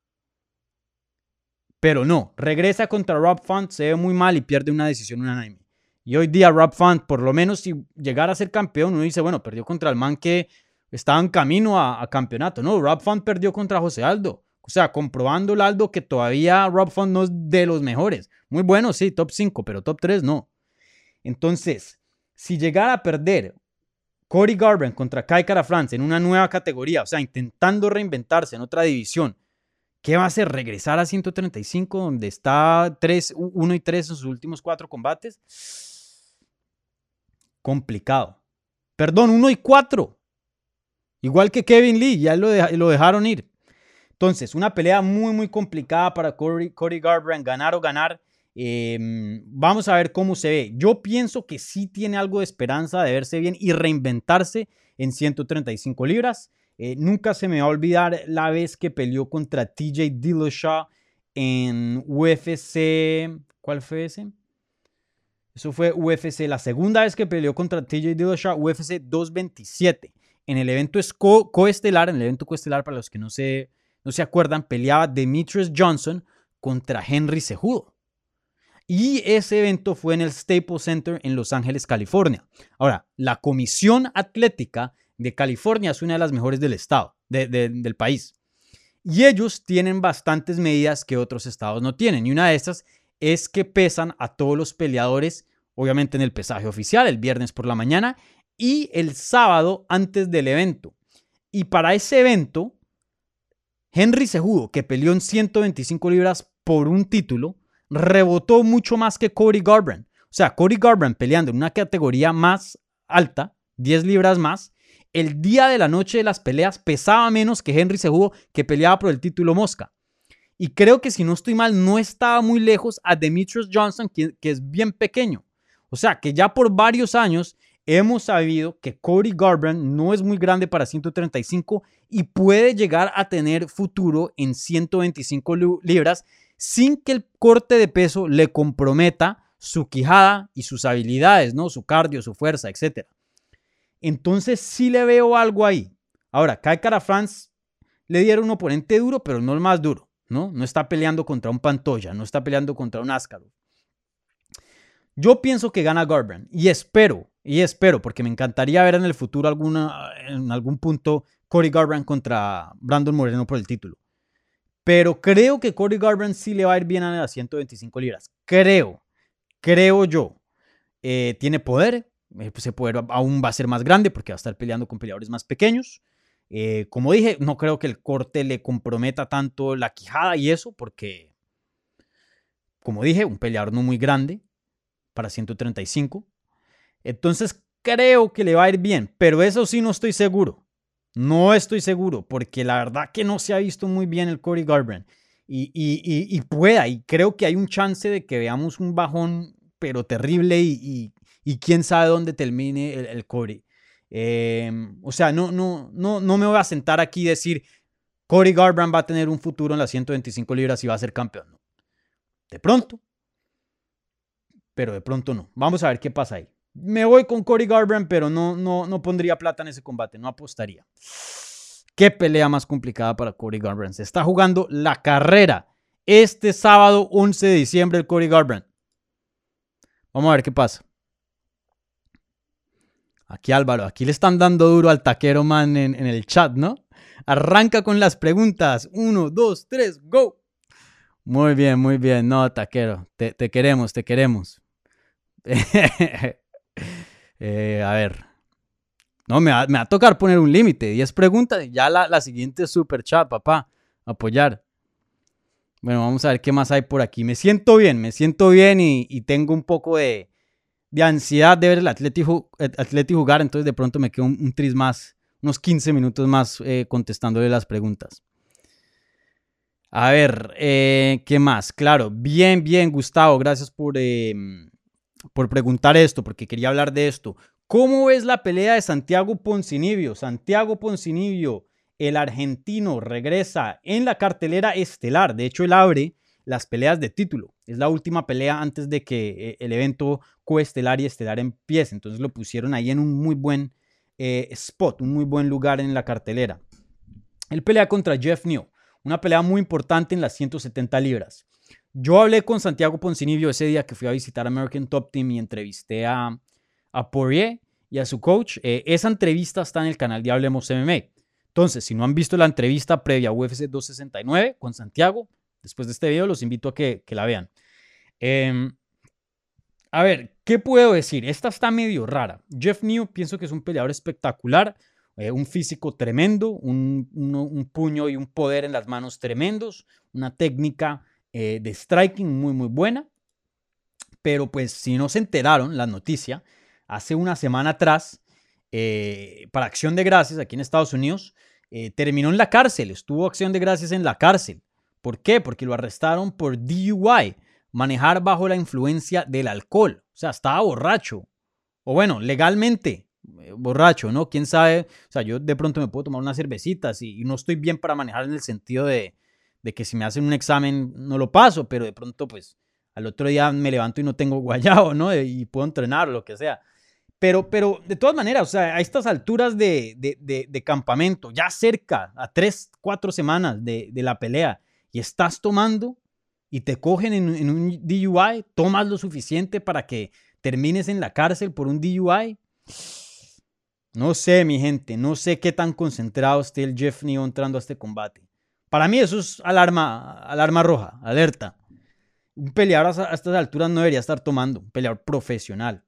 Pero no, regresa contra Rob Font, se ve muy mal y pierde una decisión unánime. Y hoy día Rob Font, por lo menos si llegara a ser campeón, uno dice, bueno, perdió contra el man que estaba en camino a, campeonato. No, Rob Font perdió contra José Aldo. O sea, comprobando el Aldo que todavía Rob Font no es de los mejores. Muy bueno, sí, top 5, pero top 3 no. Entonces, si llegara a perder Cody Garbrandt contra Kai Kara France en una nueva categoría, o sea, intentando reinventarse en otra división, ¿qué va a hacer? ¿Regresar a 135 donde está 3, 1 y 3 en sus últimos cuatro combates? Complicado. Perdón, 1 y 4. Igual que Kevin Lee, ya lo, lo dejaron ir. Entonces, una pelea muy, muy complicada para Cody, Garbrandt, ganar o ganar. Em, vamos a ver cómo se ve. Yo pienso que sí tiene algo de esperanza de verse bien y reinventarse en 135 libras. Eh, nunca se me va a olvidar la vez que peleó contra TJ Dillashaw en UFC. ¿Cuál fue ese? Eso fue UFC. La segunda vez que peleó contra TJ Dillashaw, UFC 227 en el evento coestelar, en el evento coestelar, para los que no se, no se acuerdan, peleaba Demetrius Johnson contra Henry Cejudo. Y ese evento fue en el Staples Center en Los Ángeles, California. Ahora, la Comisión Atlética de California es una de las mejores del estado, del país. Y ellos tienen bastantes medidas que otros estados no tienen. Y una de estas es que pesan a todos los peleadores, obviamente en el pesaje oficial, el viernes por la mañana, y el sábado antes del evento. Y para ese evento, Henry Cejudo, que peleó en 125 libras por un título, rebotó mucho más que Cody Garbrandt. O sea, Cody Garbrandt peleando en una categoría más alta, 10 libras más, el día de la noche de las peleas pesaba menos que Henry Cejudo, que peleaba por el título Mosca. Y creo que si no estoy mal, no estaba muy lejos a Demetrius Johnson, que, que es bien pequeño. O sea, que ya por varios años hemos sabido que Cody Garbrandt no es muy grande para 135 y puede llegar a tener futuro en 125 libras sin que el corte de peso le comprometa su quijada y sus habilidades, ¿no? Su cardio, su fuerza, etc. Entonces sí le veo algo ahí. Ahora, Kai Cara France le dieron un oponente duro, pero no el más duro, ¿no? No está peleando contra un Pantoya, no está peleando contra un Ascaro. Yo pienso que gana Garbrandt y espero y espero, porque me encantaría ver en el futuro alguna, en algún punto Cody Garbrandt contra Brandon Moreno por el título. Pero creo que Cody Garbrandt sí le va a ir bien a las 125 libras. Creo, creo yo. eh, tiene poder, eh, pues ese poder aún va a ser más grande porque va a estar peleando con peleadores más pequeños. Eh, como dije, no creo que el corte le comprometa tanto la quijada y eso, porque, como dije, un peleador no muy grande para 135. Entonces creo que le va a ir bien, pero eso sí no estoy seguro. No estoy seguro, porque la verdad que no se ha visto muy bien el Cody Garbrandt. Y, y, pueda, y creo que hay un chance de que veamos un bajón, pero terrible, y, quién sabe dónde termine el, el Cody. Em, o sea, no, no, no, no me voy a sentar aquí y decir, Cody Garbrandt va a tener un futuro en las 125 libras y va a ser campeón. De pronto, pero de pronto no. Vamos a ver qué pasa ahí. Me voy con Cody Garbrandt, pero no, no, no pondría plata en ese combate, no apostaría. Qué pelea más complicada para Cody Garbrandt. Se está jugando la carrera este sábado 11 de diciembre el Cody Garbrandt. Vamos a ver qué pasa. Aquí Álvaro, aquí le están dando duro al taquero man en, el chat, ¿no? Arranca con las preguntas. Uno, dos, tres, go. Muy bien, muy bien. No, taquero, te, queremos, te queremos. <laughs> Eh, a ver. No, me va, a tocar poner un límite. Diez preguntas ya la, la siguiente super chat, papá. Apoyar. Bueno, vamos a ver qué más hay por aquí. Me siento bien, me siento bien y tengo un poco de, de ansiedad de ver el Atlético, jugar, entonces de pronto me quedo un, tris más, unos 15 minutos más eh, contestándole las preguntas. A ver, eh, ¿qué más? Claro, bien, bien, Gustavo, gracias por, em, por preguntar esto, porque quería hablar de esto. ¿Cómo ves la pelea de Santiago Poncinibio? Santiago Poncinibio, el argentino, regresa en la cartelera estelar. De hecho, él abre las peleas de título. Es la última pelea antes de que eh, el evento coestelar y estelar empiece. Entonces lo pusieron ahí en un muy buen eh, spot, un muy buen lugar en la cartelera. Él pelea contra Jeff New, una pelea muy importante en las 170 libras. Yo hablé con Santiago Poncinibio ese día que fui a visitar American Top Team y entrevisté a, a Poirier y a su coach. Eh, esa entrevista está en el canal de Hablemos MMA. Entonces, si no han visto la entrevista previa a UFC 269 con Santiago, después de este video los invito a que, la vean. Em, a ver, ¿qué puedo decir? Esta está medio rara. Jeff New pienso que es un peleador espectacular, eh, un físico tremendo, un, puño y un poder en las manos tremendos, una técnica eh, de striking muy, muy buena. Pero pues si no se enteraron, la noticia, hace una semana atrás, eh, para Acción de Gracias aquí en Estados Unidos, terminó en la cárcel, estuvo Acción de Gracias en la cárcel. ¿Por qué? Porque lo arrestaron por DUI, manejar bajo la influencia del alcohol. O sea, estaba borracho. O bueno, legalmente eh, borracho, ¿no? ¿Quién sabe? O sea, yo de pronto me puedo tomar unas cervecitas y, no estoy bien para manejar en el sentido de, que si me hacen un examen no lo paso, pero de pronto pues al otro día me levanto y no tengo <laughs> guayabo, ¿no? Y puedo entrenar lo que sea. Pero, pero de todas maneras, o sea, a estas alturas de, de, campamento, ya cerca, a tres, cuatro semanas de, la pelea, y estás tomando y te cogen en, un DUI, tomas lo suficiente para que termines en la cárcel por un DUI. No sé, mi gente, no sé qué tan concentrado esté el Jeff Neal entrando a este combate. Para mí eso es alarma, alarma roja, alerta. Un peleador a estas alturas no debería estar tomando, un peleador profesional.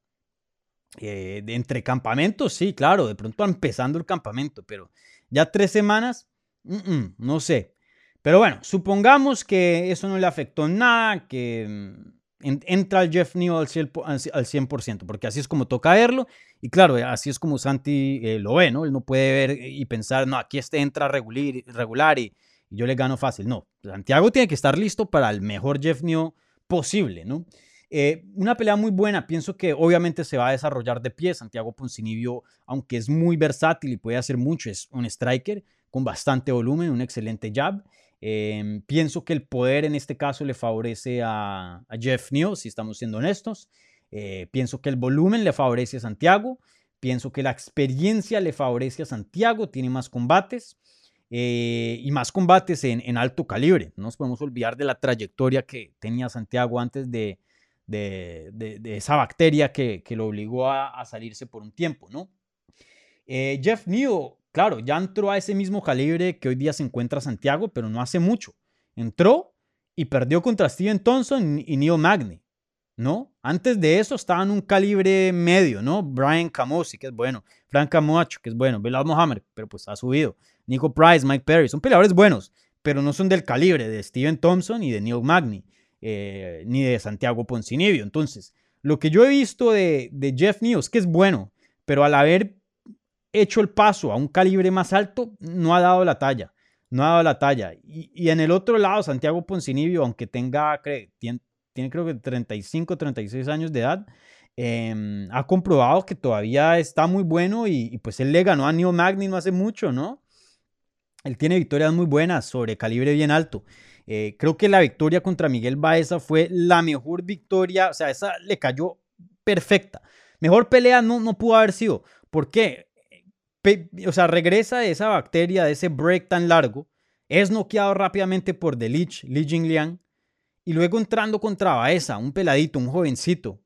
Eh, entre campamentos, sí, claro, de pronto empezando el campamento, pero ya tres semanas, no sé. Pero bueno, supongamos que eso no le afectó nada, que mm, entra el Jeff New al 100%, porque así es como toca verlo. Y claro, así es como Santi eh, lo ve, ¿no? Él no puede ver y pensar, no, aquí este entra regular, regular y, yo le gano fácil. No, Santiago tiene que estar listo para el mejor Jeff New posible, ¿no? Eh, una pelea muy buena, pienso que obviamente se va a desarrollar de pie. Santiago Poncinibio, aunque es muy versátil y puede hacer mucho, es un striker con bastante volumen, un excelente jab. Em, pienso que el poder en este caso le favorece a, Jeff Neal, si estamos siendo honestos. Eh, pienso que el volumen le favorece a Santiago. Pienso que la experiencia le favorece a Santiago. Tiene más combates eh, y más combates en, alto calibre. No nos podemos olvidar de la trayectoria que tenía Santiago antes de, de, esa bacteria que, lo obligó a, salirse por un tiempo, ¿no? Eh, Jeff Neal claro, ya entró a ese mismo calibre que hoy día se encuentra Santiago, pero no hace mucho. Entró y perdió contra Steven Thompson y Neil Magny. ¿No? Antes de eso estaban un calibre medio, ¿no? Brian Camosi, que es bueno. Frank Camacho, que es bueno. Belal Mohamed, pero pues ha subido. Nico Price, Mike Perry, son peleadores buenos, pero no son del calibre de Steven Thompson y de Neil Magny, eh, ni de Santiago Poncinibio. Entonces, lo que yo he visto de, de Jeff News, que es bueno, pero al haber hecho el paso a un calibre más alto, no ha dado la talla. No ha dado la talla. Y, en el otro lado, Santiago Poncinibio, aunque tenga, creo que 35, 36 años de edad, em, ha comprobado que todavía está muy bueno y, pues él le ganó a Neil Magny no hace mucho, ¿no? Él tiene victorias muy buenas sobre calibre bien alto. Eh, creo que la victoria contra Miguel Baeza fue la mejor victoria, o sea, esa le cayó perfecta. Mejor pelea no, no pudo haber sido. ¿Por qué? o sea, regresa de esa bacteria, de ese break tan largo, es noqueado rápidamente por The Lich, Li Jingliang, y luego entrando contra Baeza, un peladito, un jovencito,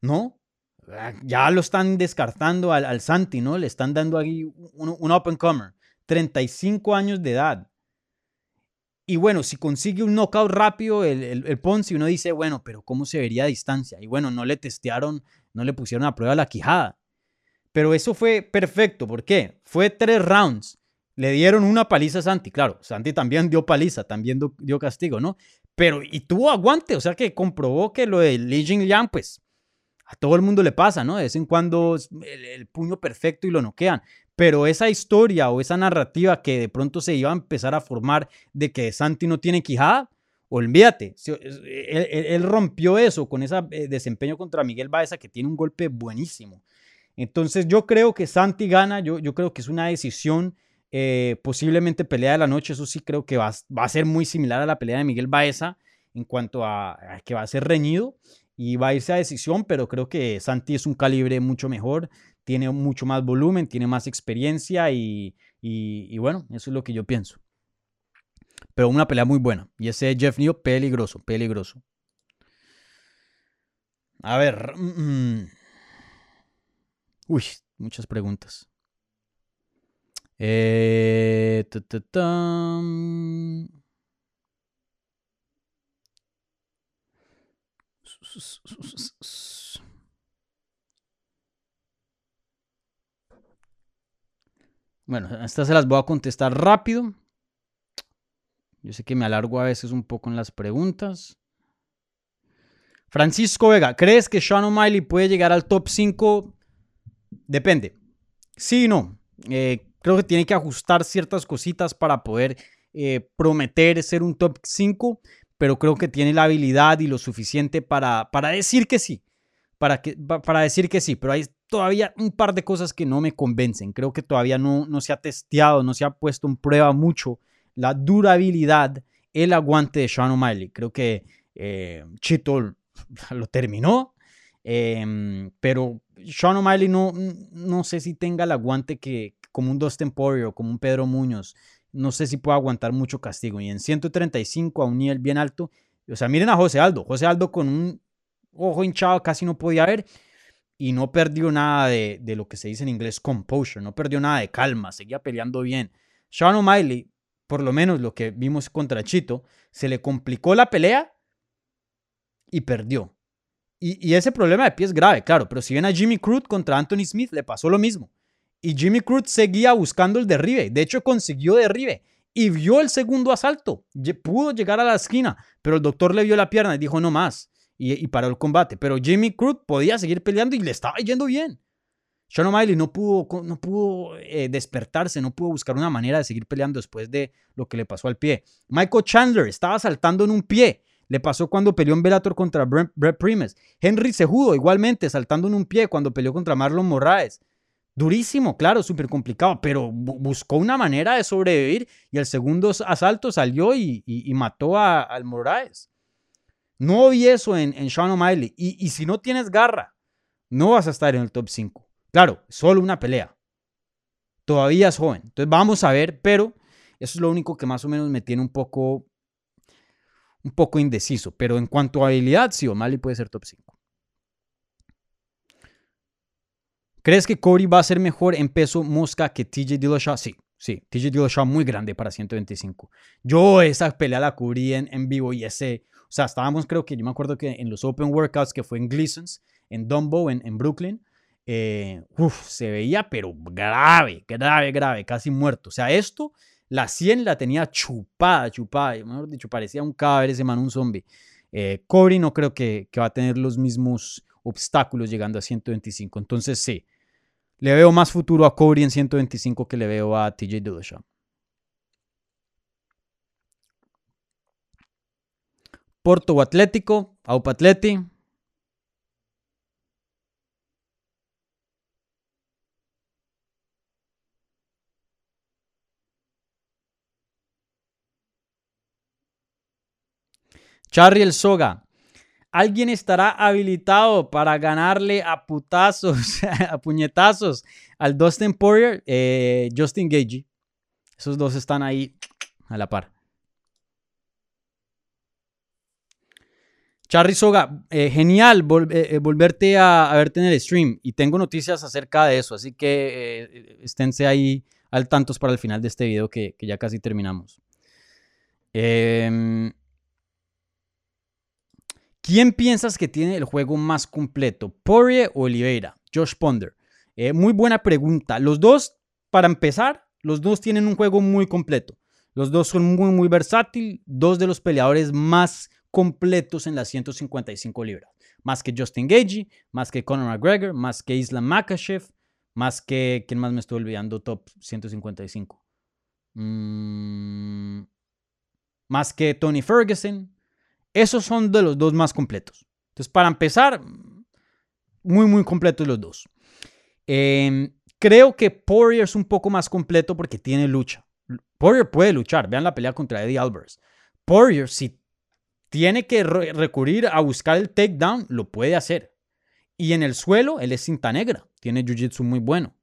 ¿no? Ah, ya lo están descartando al, Santi, ¿no? Le están dando ahí un, un open comer, 35 años de edad. Y bueno, si consigue un knockout rápido, el, el, el, Ponzi, uno dice, bueno, pero ¿cómo se vería a distancia? Y bueno, no le testearon, no le pusieron a prueba la quijada. Pero eso fue perfecto. ¿Por qué? Fue tres rounds. Le dieron una paliza a Santi. Claro, Santi también dio paliza, también dio castigo, ¿no? Pero, y tuvo aguante, o sea que comprobó que lo de Li Jingliang, pues, a todo el mundo le pasa, ¿no? De vez en cuando el, puño perfecto y lo noquean. Pero esa historia o esa narrativa que de pronto se iba a empezar a formar de que Santi no tiene quijada, olvídate. Él, él rompió eso con ese eh, desempeño contra Miguel Baeza, que tiene un golpe buenísimo. Entonces yo creo que Santi gana, yo, yo creo que es una decisión eh, posiblemente pelea de la noche, eso sí creo que va, va, a ser muy similar a la pelea de Miguel Baeza en cuanto a, que va a ser reñido y va a irse a decisión, pero creo que Santi es un calibre mucho mejor, tiene mucho más volumen, tiene más experiencia y, y, bueno, eso es lo que yo pienso. Pero una pelea muy buena. Y ese Jeff Neal, peligroso, peligroso. A ver. Mm, mm. Uy, muchas preguntas. Eh, Bueno, estas se las voy a contestar rápido. Yo sé que me alargo a veces un poco en las preguntas. Francisco Vega, ¿crees que Sean O'Malley puede llegar al top 5 Depende. Sí y no. Eh, creo que tiene que ajustar ciertas cositas para poder eh, prometer ser un top 5, pero creo que tiene la habilidad y lo suficiente para, para decir que sí. Para, que, para decir que sí, pero hay todavía un par de cosas que no me convencen. Creo que todavía no, no se ha testeado, no se ha puesto en prueba mucho la durabilidad, el aguante de Sean O'Malley. Creo que eh, Chito <laughs> lo terminó, em, pero sean O'Malley no, no sé si tenga el aguante que como un Dustin Poirier como un Pedro Muñoz. No sé si puede aguantar mucho castigo. Y en 135 a un nivel bien alto. O sea, miren a José Aldo. José Aldo con un ojo hinchado casi no podía ver. Y no perdió nada de, de lo que se dice en inglés composure. No perdió nada de calma. Seguía peleando bien. Sean O'Malley, por lo menos lo que vimos contra Chito, se le complicó la pelea y perdió. Y, ese problema de pie es grave, claro, pero si ven a Jimmy Crute contra Anthony Smith, le pasó lo mismo. Y Jimmy Crute seguía buscando el derribe. De hecho, consiguió derribe y vio el segundo asalto. Pudo llegar a la esquina, pero el doctor le vio la pierna y dijo no más. Y, paró el combate. Pero Jimmy Crute podía seguir peleando y le estaba yendo bien. Sean O'Malley no pudo, no pudo eh, despertarse, no pudo buscar una manera de seguir peleando después de lo que le pasó al pie. Michael Chandler estaba saltando en un pie le pasó cuando peleó en Bellator contra Brett Primes. Henry Sejudo, igualmente, saltando en un pie cuando peleó contra Marlon Moraes. Durísimo, claro, súper complicado, pero buscó una manera de sobrevivir y el segundo asalto salió y, mató a, al Moraes. No vi eso en, en Sean O'Malley. Y, y si no tienes garra, no vas a estar en el top 5. Claro, solo una pelea. Todavía es joven. Entonces vamos a ver, pero eso es lo único que más o menos me tiene un poco un poco indeciso, pero en cuanto a habilidad, sí, O'Malley puede ser top 5. ¿Crees que Corey va a ser mejor en peso mosca que TJ Dillashaw? Sí, Sí, TJ Dillashaw muy grande para 125. Yo esa pelea la cubrí en, en vivo y ese, o sea, estábamos creo que yo me acuerdo que en los Open Workouts que fue en Gleason's, en Dumbo, en, en Brooklyn, eh, se veía pero grave, grave, grave, casi muerto. O sea, esto, la 100 la tenía chupada, chupada, mejor dicho, parecía un cadáver ese man, un zombie. Eh, no creo que, que va a tener los mismos obstáculos llegando a 125. Entonces sí, le veo más futuro a Corey en 125 que le veo a TJ Dillashaw. Porto Atlético, Aupa Atleti. Charry el Soga. ¿Alguien estará habilitado para ganarle a putazos, <laughs> a puñetazos al Dustin Poirier? Eh, Justin Gagey. Esos dos están ahí a la par. Charry Soga, eh, genial eh, volverte a, verte en el stream y tengo noticias acerca de eso, así que esténse ahí al tantos para el final de este video que, que ya casi terminamos. Eh, ¿Quién piensas que tiene el juego más completo? ¿Poirier o Oliveira? Josh Ponder. Eh, muy buena pregunta. Los dos, para empezar, los dos tienen un juego muy completo. Los dos son muy, muy versátiles. Dos de los peleadores más completos en las 155 libras. Más que Justin Gagey, más que Conor McGregor, más que Islam Makashev, más que. ¿Quién más me estoy olvidando? Top 155. Mm, más que Tony Ferguson. Esos son de los dos más completos. Entonces, para empezar, muy, muy completos los dos. Em, creo que Poirier es un poco más completo porque tiene lucha. Poirier puede luchar. Vean la pelea contra Eddie Alvarez. Poirier, si tiene que recurrir a buscar el takedown, lo puede hacer. Y en el suelo, él es cinta negra. Tiene jiu-jitsu muy bueno.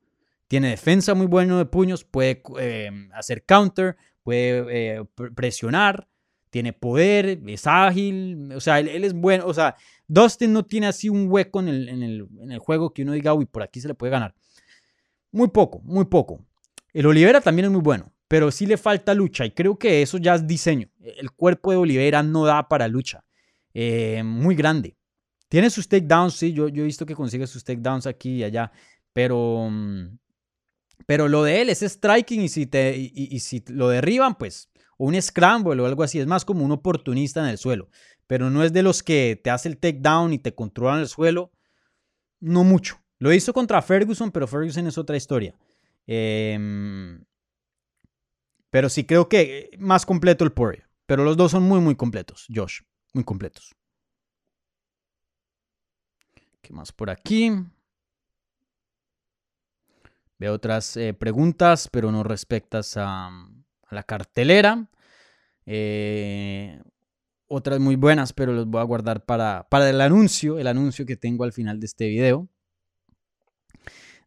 Tiene defensa muy bueno de puños. Puede em, hacer counter. Puede eh, presionar tiene poder, es ágil, o sea, él, es bueno, o sea, Dustin no tiene así un hueco en el, en el, juego que uno diga, uy, por aquí se le puede ganar. Muy poco, muy poco. El Olivera también es muy bueno, pero sí le falta lucha y creo que eso ya es diseño. El cuerpo de Olivera no da para lucha. Eh, muy grande. Tiene sus takedowns, sí, yo, yo he visto que consigue sus takedowns aquí y allá, pero, mm, pero lo de él es striking y si, te, y si lo derriban, pues o un scramble o algo así. Es más como un oportunista en el suelo. Pero no es de los que te hace el takedown y te controlan el suelo. No mucho. Lo hizo contra Ferguson, pero Ferguson es otra historia. Em, pero sí creo que más completo el Poirier. Pero los dos son muy, muy completos, Josh. Muy completos. ¿Qué más por aquí? Veo otras eh, preguntas, pero no respectas a, la cartelera. Eh, otras muy buenas, pero los voy a guardar para, para el anuncio, el anuncio que tengo al final de este video.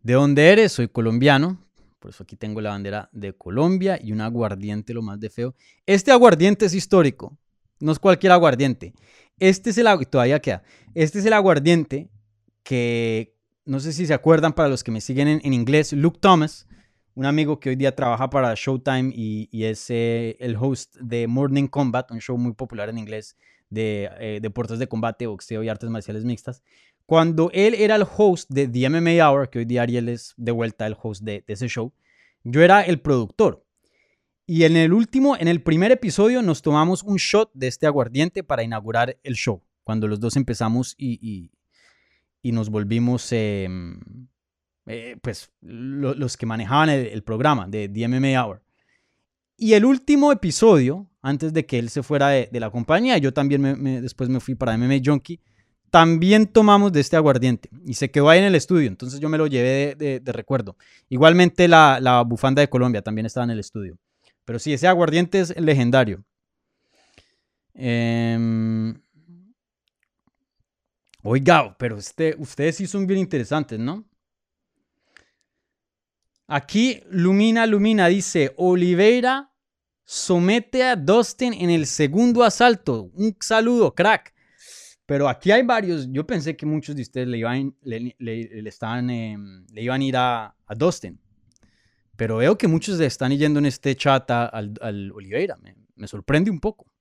¿De dónde eres? Soy colombiano. Por eso aquí tengo la bandera de Colombia y un aguardiente, lo más de feo. Este aguardiente es histórico. No es cualquier aguardiente. Este es el todavía queda. Este es el aguardiente que no sé si se acuerdan para los que me siguen en, en inglés. Luke Thomas un amigo que hoy día trabaja para Showtime y, es eh, el host de Morning Combat, un show muy popular en inglés de eh, deportes de combate, boxeo y artes marciales mixtas. Cuando él era el host de The MMA Hour, que hoy día Ariel es de vuelta el host de, ese show, yo era el productor. Y en el último, en el primer episodio, nos tomamos un shot de este aguardiente para inaugurar el show. Cuando los dos empezamos y, nos volvimos em, eh, pues los que manejaban el, programa de MMA Hour. Y el último episodio, antes de que él se fuera de, la compañía, yo también me, después me fui para MMA Junkie, también tomamos de este aguardiente y se quedó ahí en el estudio, entonces yo me lo llevé de, recuerdo. Igualmente la, la, bufanda de Colombia también estaba en el estudio. Pero sí, ese aguardiente es legendario. Em, oiga, pero este, ustedes sí son bien interesantes, ¿no? Aquí Lumina Lumina dice, Oliveira somete a Dustin en el segundo asalto. Un saludo, crack. Pero aquí hay varios. Yo pensé que muchos de ustedes le iban, le, estaban, em, le iban a ir a, Dustin. Pero veo que muchos están yendo en este chat al, Oliveira. Me, me sorprende un poco.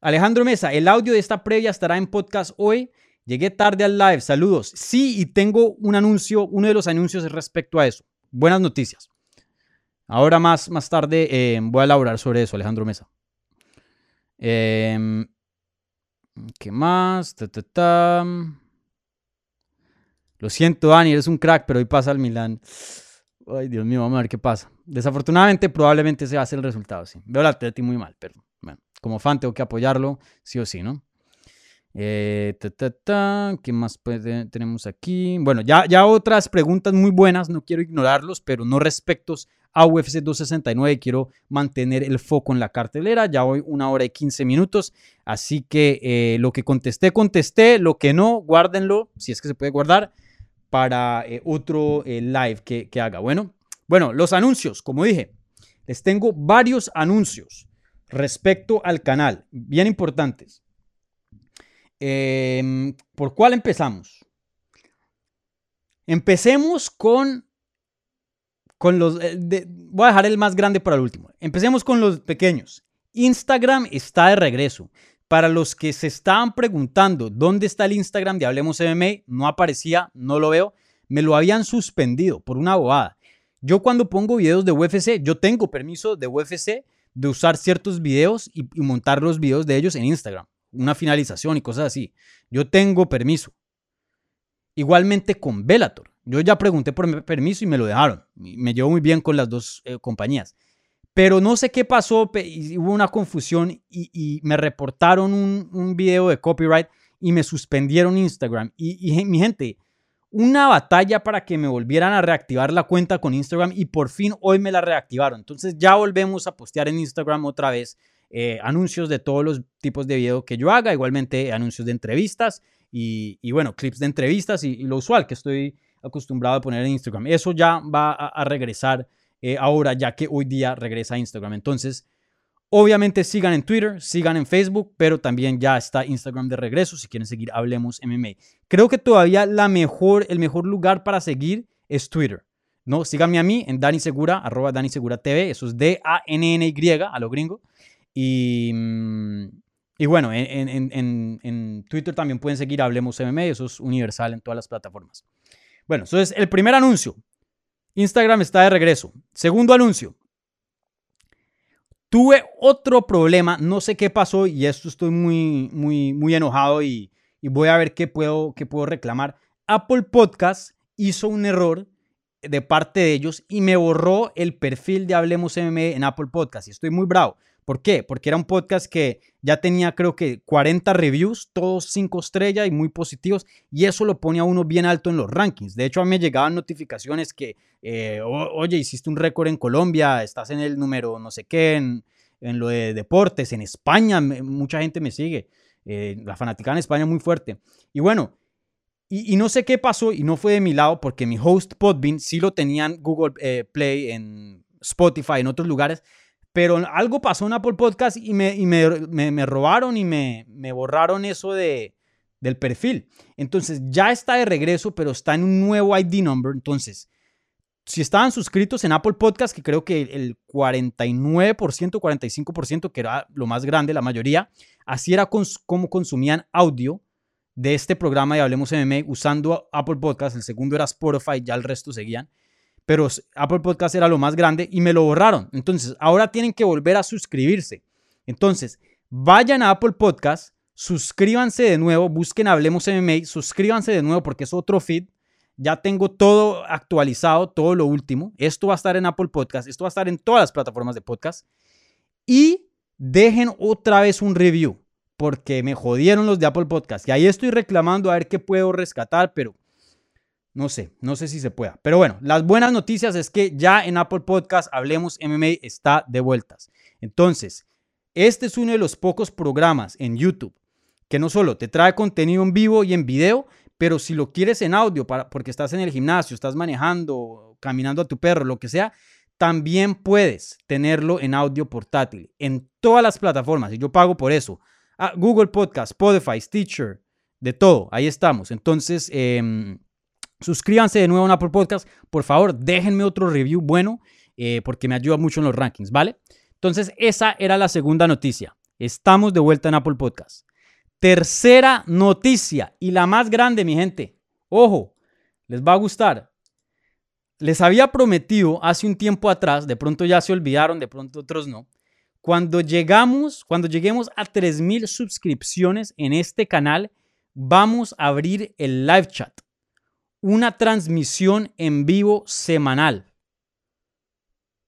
Alejandro Mesa, el audio de esta previa estará en podcast hoy. Llegué tarde al live, saludos. Sí, y tengo un anuncio, uno de los anuncios respecto a eso. Buenas noticias. Ahora más, más tarde eh, voy a elaborar sobre eso, Alejandro Mesa. Em, ¿Qué más? Lo siento, Dani, eres un crack, pero hoy pasa al Milán. Ay, Dios mío, vamos a ver qué pasa. Desafortunadamente, probablemente se va a el resultado, sí. Veo la Atleti muy mal, pero bueno, como fan tengo que apoyarlo, sí o sí, ¿no? Eh, ¿Qué más tenemos aquí? Bueno, ya, ya otras preguntas muy buenas, no quiero ignorarlos, pero no respecto a UFC 269. Quiero mantener el foco en la cartelera. Ya hoy una hora y 15 minutos. Así que eh, lo que contesté, contesté. Lo que no, guárdenlo, si es que se puede guardar, para eh, otro live que, que haga. Bueno, bueno, los anuncios, como dije, les tengo varios anuncios respecto al canal, bien importantes. Em, ¿Por cuál empezamos? Empecemos con, con los... Eh, voy a dejar el más grande para el último. Empecemos con los pequeños. Instagram está de regreso. Para los que se estaban preguntando dónde está el Instagram de Hablemos MMA, no aparecía, no lo veo. Me lo habían suspendido por una bobada. Yo cuando pongo videos de UFC, yo tengo permiso de UFC de usar ciertos videos y montar los videos de ellos en Instagram una finalización y cosas así. Yo tengo permiso. Igualmente con Velator. Yo ya pregunté por permiso y me lo dejaron. Me llevo muy bien con las dos eh, compañías. Pero no sé qué pasó, hubo una confusión y, me reportaron un, video de copyright y me suspendieron Instagram. Y, y mi gente, una batalla para que me volvieran a reactivar la cuenta con Instagram y por fin hoy me la reactivaron. Entonces ya volvemos a postear en Instagram otra vez eh, anuncios de todos los tipos de video que yo haga, igualmente anuncios de entrevistas y, bueno, clips de entrevistas y, lo usual que estoy acostumbrado a poner en Instagram. Eso ya va a, regresar eh, ahora, ya que hoy día regresa a Instagram. Entonces, obviamente sigan en Twitter, sigan en Facebook, pero también ya está Instagram de regreso si quieren seguir Hablemos MMA. Creo que todavía la mejor, el mejor lugar para seguir es Twitter. ¿no? Síganme a mí en Dani arroba Dani eso es D-A-N-N-Y, a lo gringo. Y, mm, y bueno, en, Twitter también pueden seguir Hablemos MMA, eso es universal en todas las plataformas. Bueno, eso es el primer anuncio. Instagram está de regreso. Segundo anuncio. Tuve otro problema, no sé qué pasó y esto estoy muy, muy, muy enojado y, voy a ver qué puedo, qué puedo reclamar. Apple Podcast hizo un error de parte de ellos y me borró el perfil de Hablemos MMA en Apple Podcast y estoy muy bravo. ¿Por qué? Porque era un podcast que ya tenía creo que 40 reviews, todos 5 estrellas y muy positivos, y eso lo pone a uno bien alto en los rankings. De hecho, a mí me llegaban notificaciones que, eh, oye, hiciste un récord en Colombia, estás en el número no sé qué, en, lo de deportes, en España, mucha gente me sigue. Eh, la fanática en España muy fuerte. Y bueno, y, no sé qué pasó y no fue de mi lado porque mi host Podbean sí lo tenían Google eh, Play, en Spotify, en otros lugares, pero algo pasó en Apple Podcast y me, me, robaron y me, borraron eso de, del perfil. Entonces ya está de regreso, pero está en un nuevo ID number. Entonces, si estaban suscritos en Apple Podcast, que creo que el 49%, 45%, que era lo más grande, la mayoría, así era como consumían audio de este programa de Hablemos MMA usando Apple Podcast. El segundo era Spotify, ya el resto seguían pero Apple Podcast era lo más grande y me lo borraron. Entonces, ahora tienen que volver a suscribirse. Entonces, vayan a Apple Podcast, suscríbanse de nuevo, busquen Hablemos MMA, suscríbanse de nuevo porque es otro feed. Ya tengo todo actualizado, todo lo último. Esto va a estar en Apple Podcast, esto va a estar en todas las plataformas de podcast. Y dejen otra vez un review porque me jodieron los de Apple Podcast. Y ahí estoy reclamando a ver qué puedo rescatar, pero no sé, no sé si se pueda. Pero bueno, las buenas noticias es que ya en Apple Podcast Hablemos MMA está de vueltas. Entonces, este es uno de los pocos programas en YouTube que no solo te trae contenido en vivo y en video, pero si lo quieres en audio para, porque estás en el gimnasio, estás manejando, caminando a tu perro, lo que sea, también puedes tenerlo en audio portátil en todas las plataformas y yo pago por eso. Ah, Google Podcast, Spotify, Stitcher, de todo, ahí estamos. Entonces, eh, Suscríbanse de nuevo a Apple Podcast. Por favor, déjenme otro review bueno. eh, porque me ayuda mucho en los rankings, ¿vale? Entonces, esa era la segunda noticia. Estamos de vuelta en Apple Podcast. Tercera noticia y la más grande, mi gente. Ojo, les va a gustar. Les había prometido hace un tiempo atrás, de pronto ya se olvidaron, de pronto otros no. Cuando llegamos, cuando lleguemos a 3000 suscripciones en este canal, vamos a abrir el live chat. Una transmisión en vivo semanal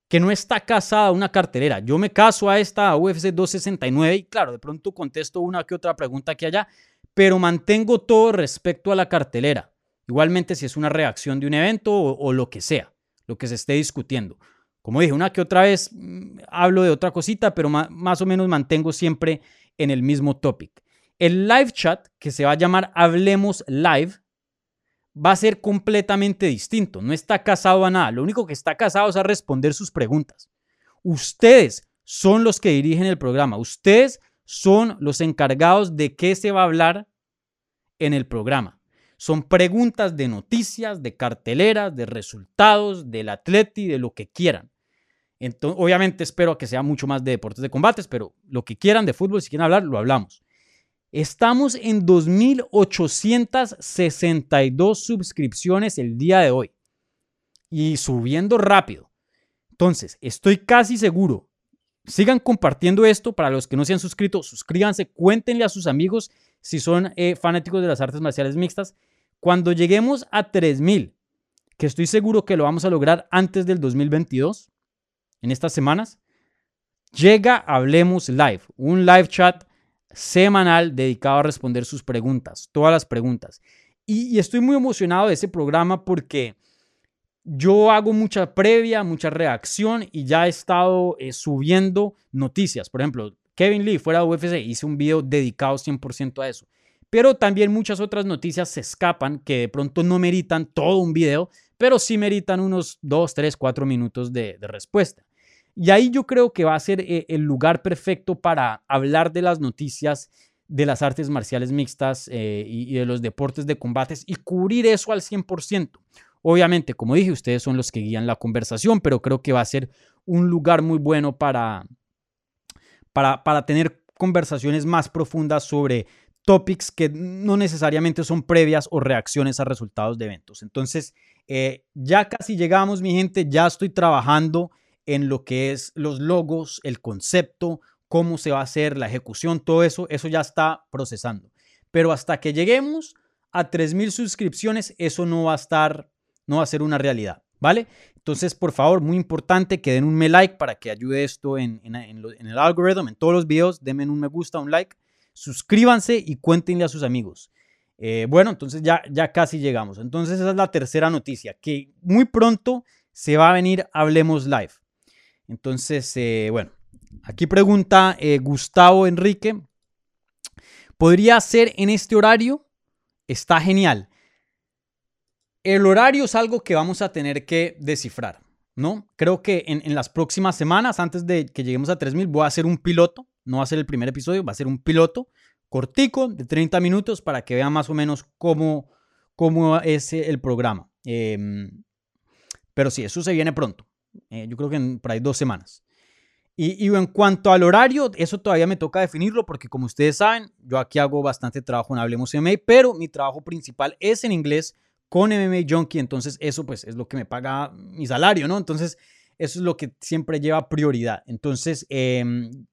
que no está casada a una cartelera. Yo me caso a esta UFC 269 y claro, de pronto contesto una que otra pregunta aquí allá, pero mantengo todo respecto a la cartelera. Igualmente si es una reacción de un evento o, lo que sea, lo que se esté discutiendo. Como dije, una que otra vez mm, hablo de otra cosita, pero más o menos mantengo siempre en el mismo topic. El live chat, que se va a llamar Hablemos Live, va a ser completamente distinto. No está casado a nada. Lo único que está casado es a responder sus preguntas. Ustedes son los que dirigen el programa. Ustedes son los encargados de qué se va a hablar en el programa. Son preguntas de noticias, de carteleras, de resultados, del atleti, de lo que quieran. Obviamente espero que sea mucho más de deportes de combates, pero lo que quieran de fútbol, si quieren hablar, lo hablamos. Estamos en 2.862 suscripciones el día de hoy y subiendo rápido. Entonces, estoy casi seguro. Sigan compartiendo esto. Para los que no se han suscrito, suscríbanse, cuéntenle a sus amigos si son eh, fanáticos de las artes marciales mixtas. Cuando lleguemos a 3.000, que estoy seguro que lo vamos a lograr antes del 2022, en estas semanas, llega Hablemos Live, un live chat semanal dedicado a responder sus preguntas, todas las preguntas. Y, estoy muy emocionado de ese programa porque yo hago mucha previa, mucha reacción y ya he estado eh, subiendo noticias. Por ejemplo, Kevin Lee fuera de UFC, hice un video dedicado 100% a eso. Pero también muchas otras noticias se escapan que de pronto no meritan todo un video, pero sí meritan unos 2, 3, 4 minutos de respuesta. Y ahí yo creo que va a ser eh, el lugar perfecto para hablar de las noticias de las artes marciales mixtas eh, y, de los deportes de combates y cubrir eso al 100%. Obviamente, como dije, ustedes son los que guían la conversación, pero creo que va a ser un lugar muy bueno para, para, para tener conversaciones más profundas sobre topics que no necesariamente son previas o reacciones a resultados de eventos. Entonces, eh, ya casi llegamos, mi gente, ya estoy trabajando en lo que es los logos, el concepto, cómo se va a hacer la ejecución, todo eso, eso ya está procesando. Pero hasta que lleguemos a 3.000 suscripciones, eso no va a estar, no va a ser una realidad, ¿vale? Entonces, por favor, muy importante que den un me like para que ayude esto en, el algoritmo, en todos los videos, denme un me gusta, un like, suscríbanse y cuéntenle a sus amigos. Eh, bueno, entonces ya, ya casi llegamos. Entonces esa es la tercera noticia, que muy pronto se va a venir Hablemos Live. Entonces, eh, bueno, aquí pregunta eh, Gustavo Enrique, ¿podría ser en este horario? Está genial. El horario es algo que vamos a tener que descifrar, ¿no? Creo que en, las próximas semanas, antes de que lleguemos a 3000, voy a hacer un piloto. No va a ser el primer episodio, va a ser un piloto cortico de 30 minutos para que vean más o menos cómo, cómo es el programa. Em, pero sí, eso se viene pronto. Eh, yo creo que en, por ahí dos semanas. Y, en cuanto al horario, eso todavía me toca definirlo porque como ustedes saben, yo aquí hago bastante trabajo en Hablemos MMA, pero mi trabajo principal es en inglés con MMA Junkie, entonces eso pues es lo que me paga mi salario, ¿no? Entonces eso es lo que siempre lleva prioridad. Entonces em,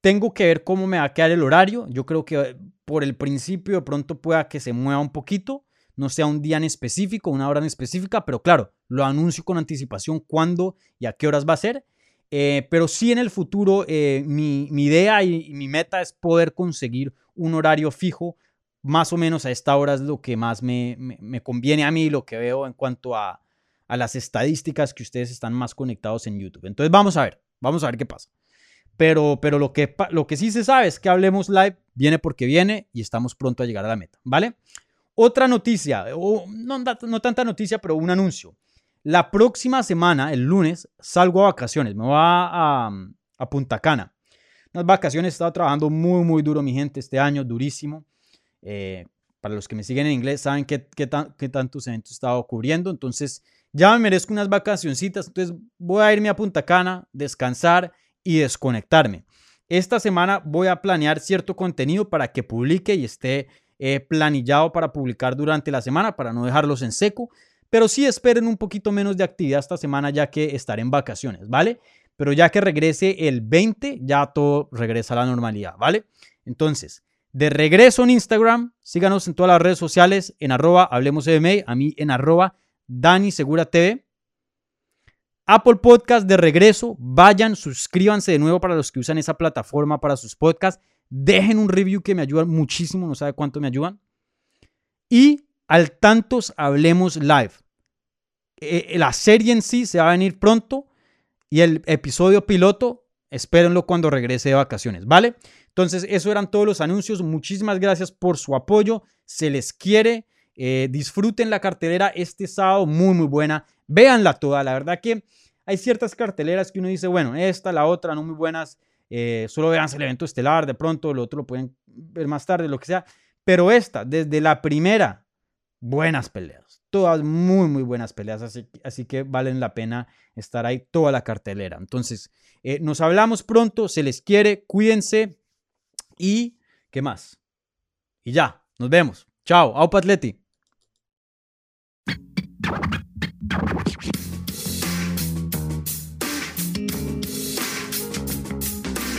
tengo que ver cómo me va a quedar el horario. Yo creo que por el principio de pronto pueda que se mueva un poquito, no sea un día en específico, una hora en específica, pero claro, lo anuncio con anticipación cuándo y a qué horas va a ser. Eh, pero sí en el futuro eh, mi, idea y, mi meta es poder conseguir un horario fijo, más o menos a esta hora es lo que más me, conviene a mí, lo que veo en cuanto a, las estadísticas que ustedes están más conectados en YouTube. Entonces vamos a ver, vamos a ver qué pasa. Pero, pero lo, que, lo que sí se sabe es que Hablemos Live viene porque viene y estamos pronto a llegar a la meta, ¿vale? Otra noticia, o no, no tanta noticia, pero un anuncio. La próxima semana, el lunes, salgo a vacaciones. Me voy a, a, Punta Cana. Unas vacaciones, he estado trabajando muy, muy duro, mi gente, este año, durísimo. Eh, para los que me siguen en inglés, saben qué, qué, qué tantos eventos he estado cubriendo. Entonces, Ya me merezco unas vacacioncitas, entonces voy a irme a Punta Cana, descansar y desconectarme. Esta semana voy a planear cierto contenido para que publique y esté eh, planillado para publicar durante la semana, para no dejarlos en seco. Pero sí esperen un poquito menos de actividad esta semana ya que estaré en vacaciones, ¿vale? Pero ya que regrese el 20, ya todo regresa a la normalidad, ¿vale? Entonces, de regreso en Instagram, síganos en todas las redes sociales, en arroba hablemos a mí en arroba Dani Segura TV. Apple Podcast de regreso, vayan, suscríbanse de nuevo para los que usan esa plataforma para sus podcasts. Dejen un review que me ayuda muchísimo, no sabe cuánto me ayudan. Y al tantos hablemos live. Eh, eh, la serie en sí se va a venir pronto y el episodio piloto, espérenlo cuando regrese de vacaciones, ¿vale? Entonces, eso eran todos los anuncios. Muchísimas gracias por su apoyo. Se les quiere. Eh, disfruten la cartelera este sábado, muy, muy buena. Véanla toda. La verdad que hay ciertas carteleras que uno dice, bueno, esta, la otra, no muy buenas. Eh, solo vean el evento estelar, de pronto lo otro lo pueden ver más tarde, lo que sea. Pero esta, desde la primera, buenas peleas. Todas muy, muy buenas peleas. Así, que valen la pena estar ahí toda la cartelera. Entonces, eh, nos hablamos pronto. Se les quiere. Cuídense. Y, ¿qué más? Y ya, nos vemos. Chao. Aupa Atleti.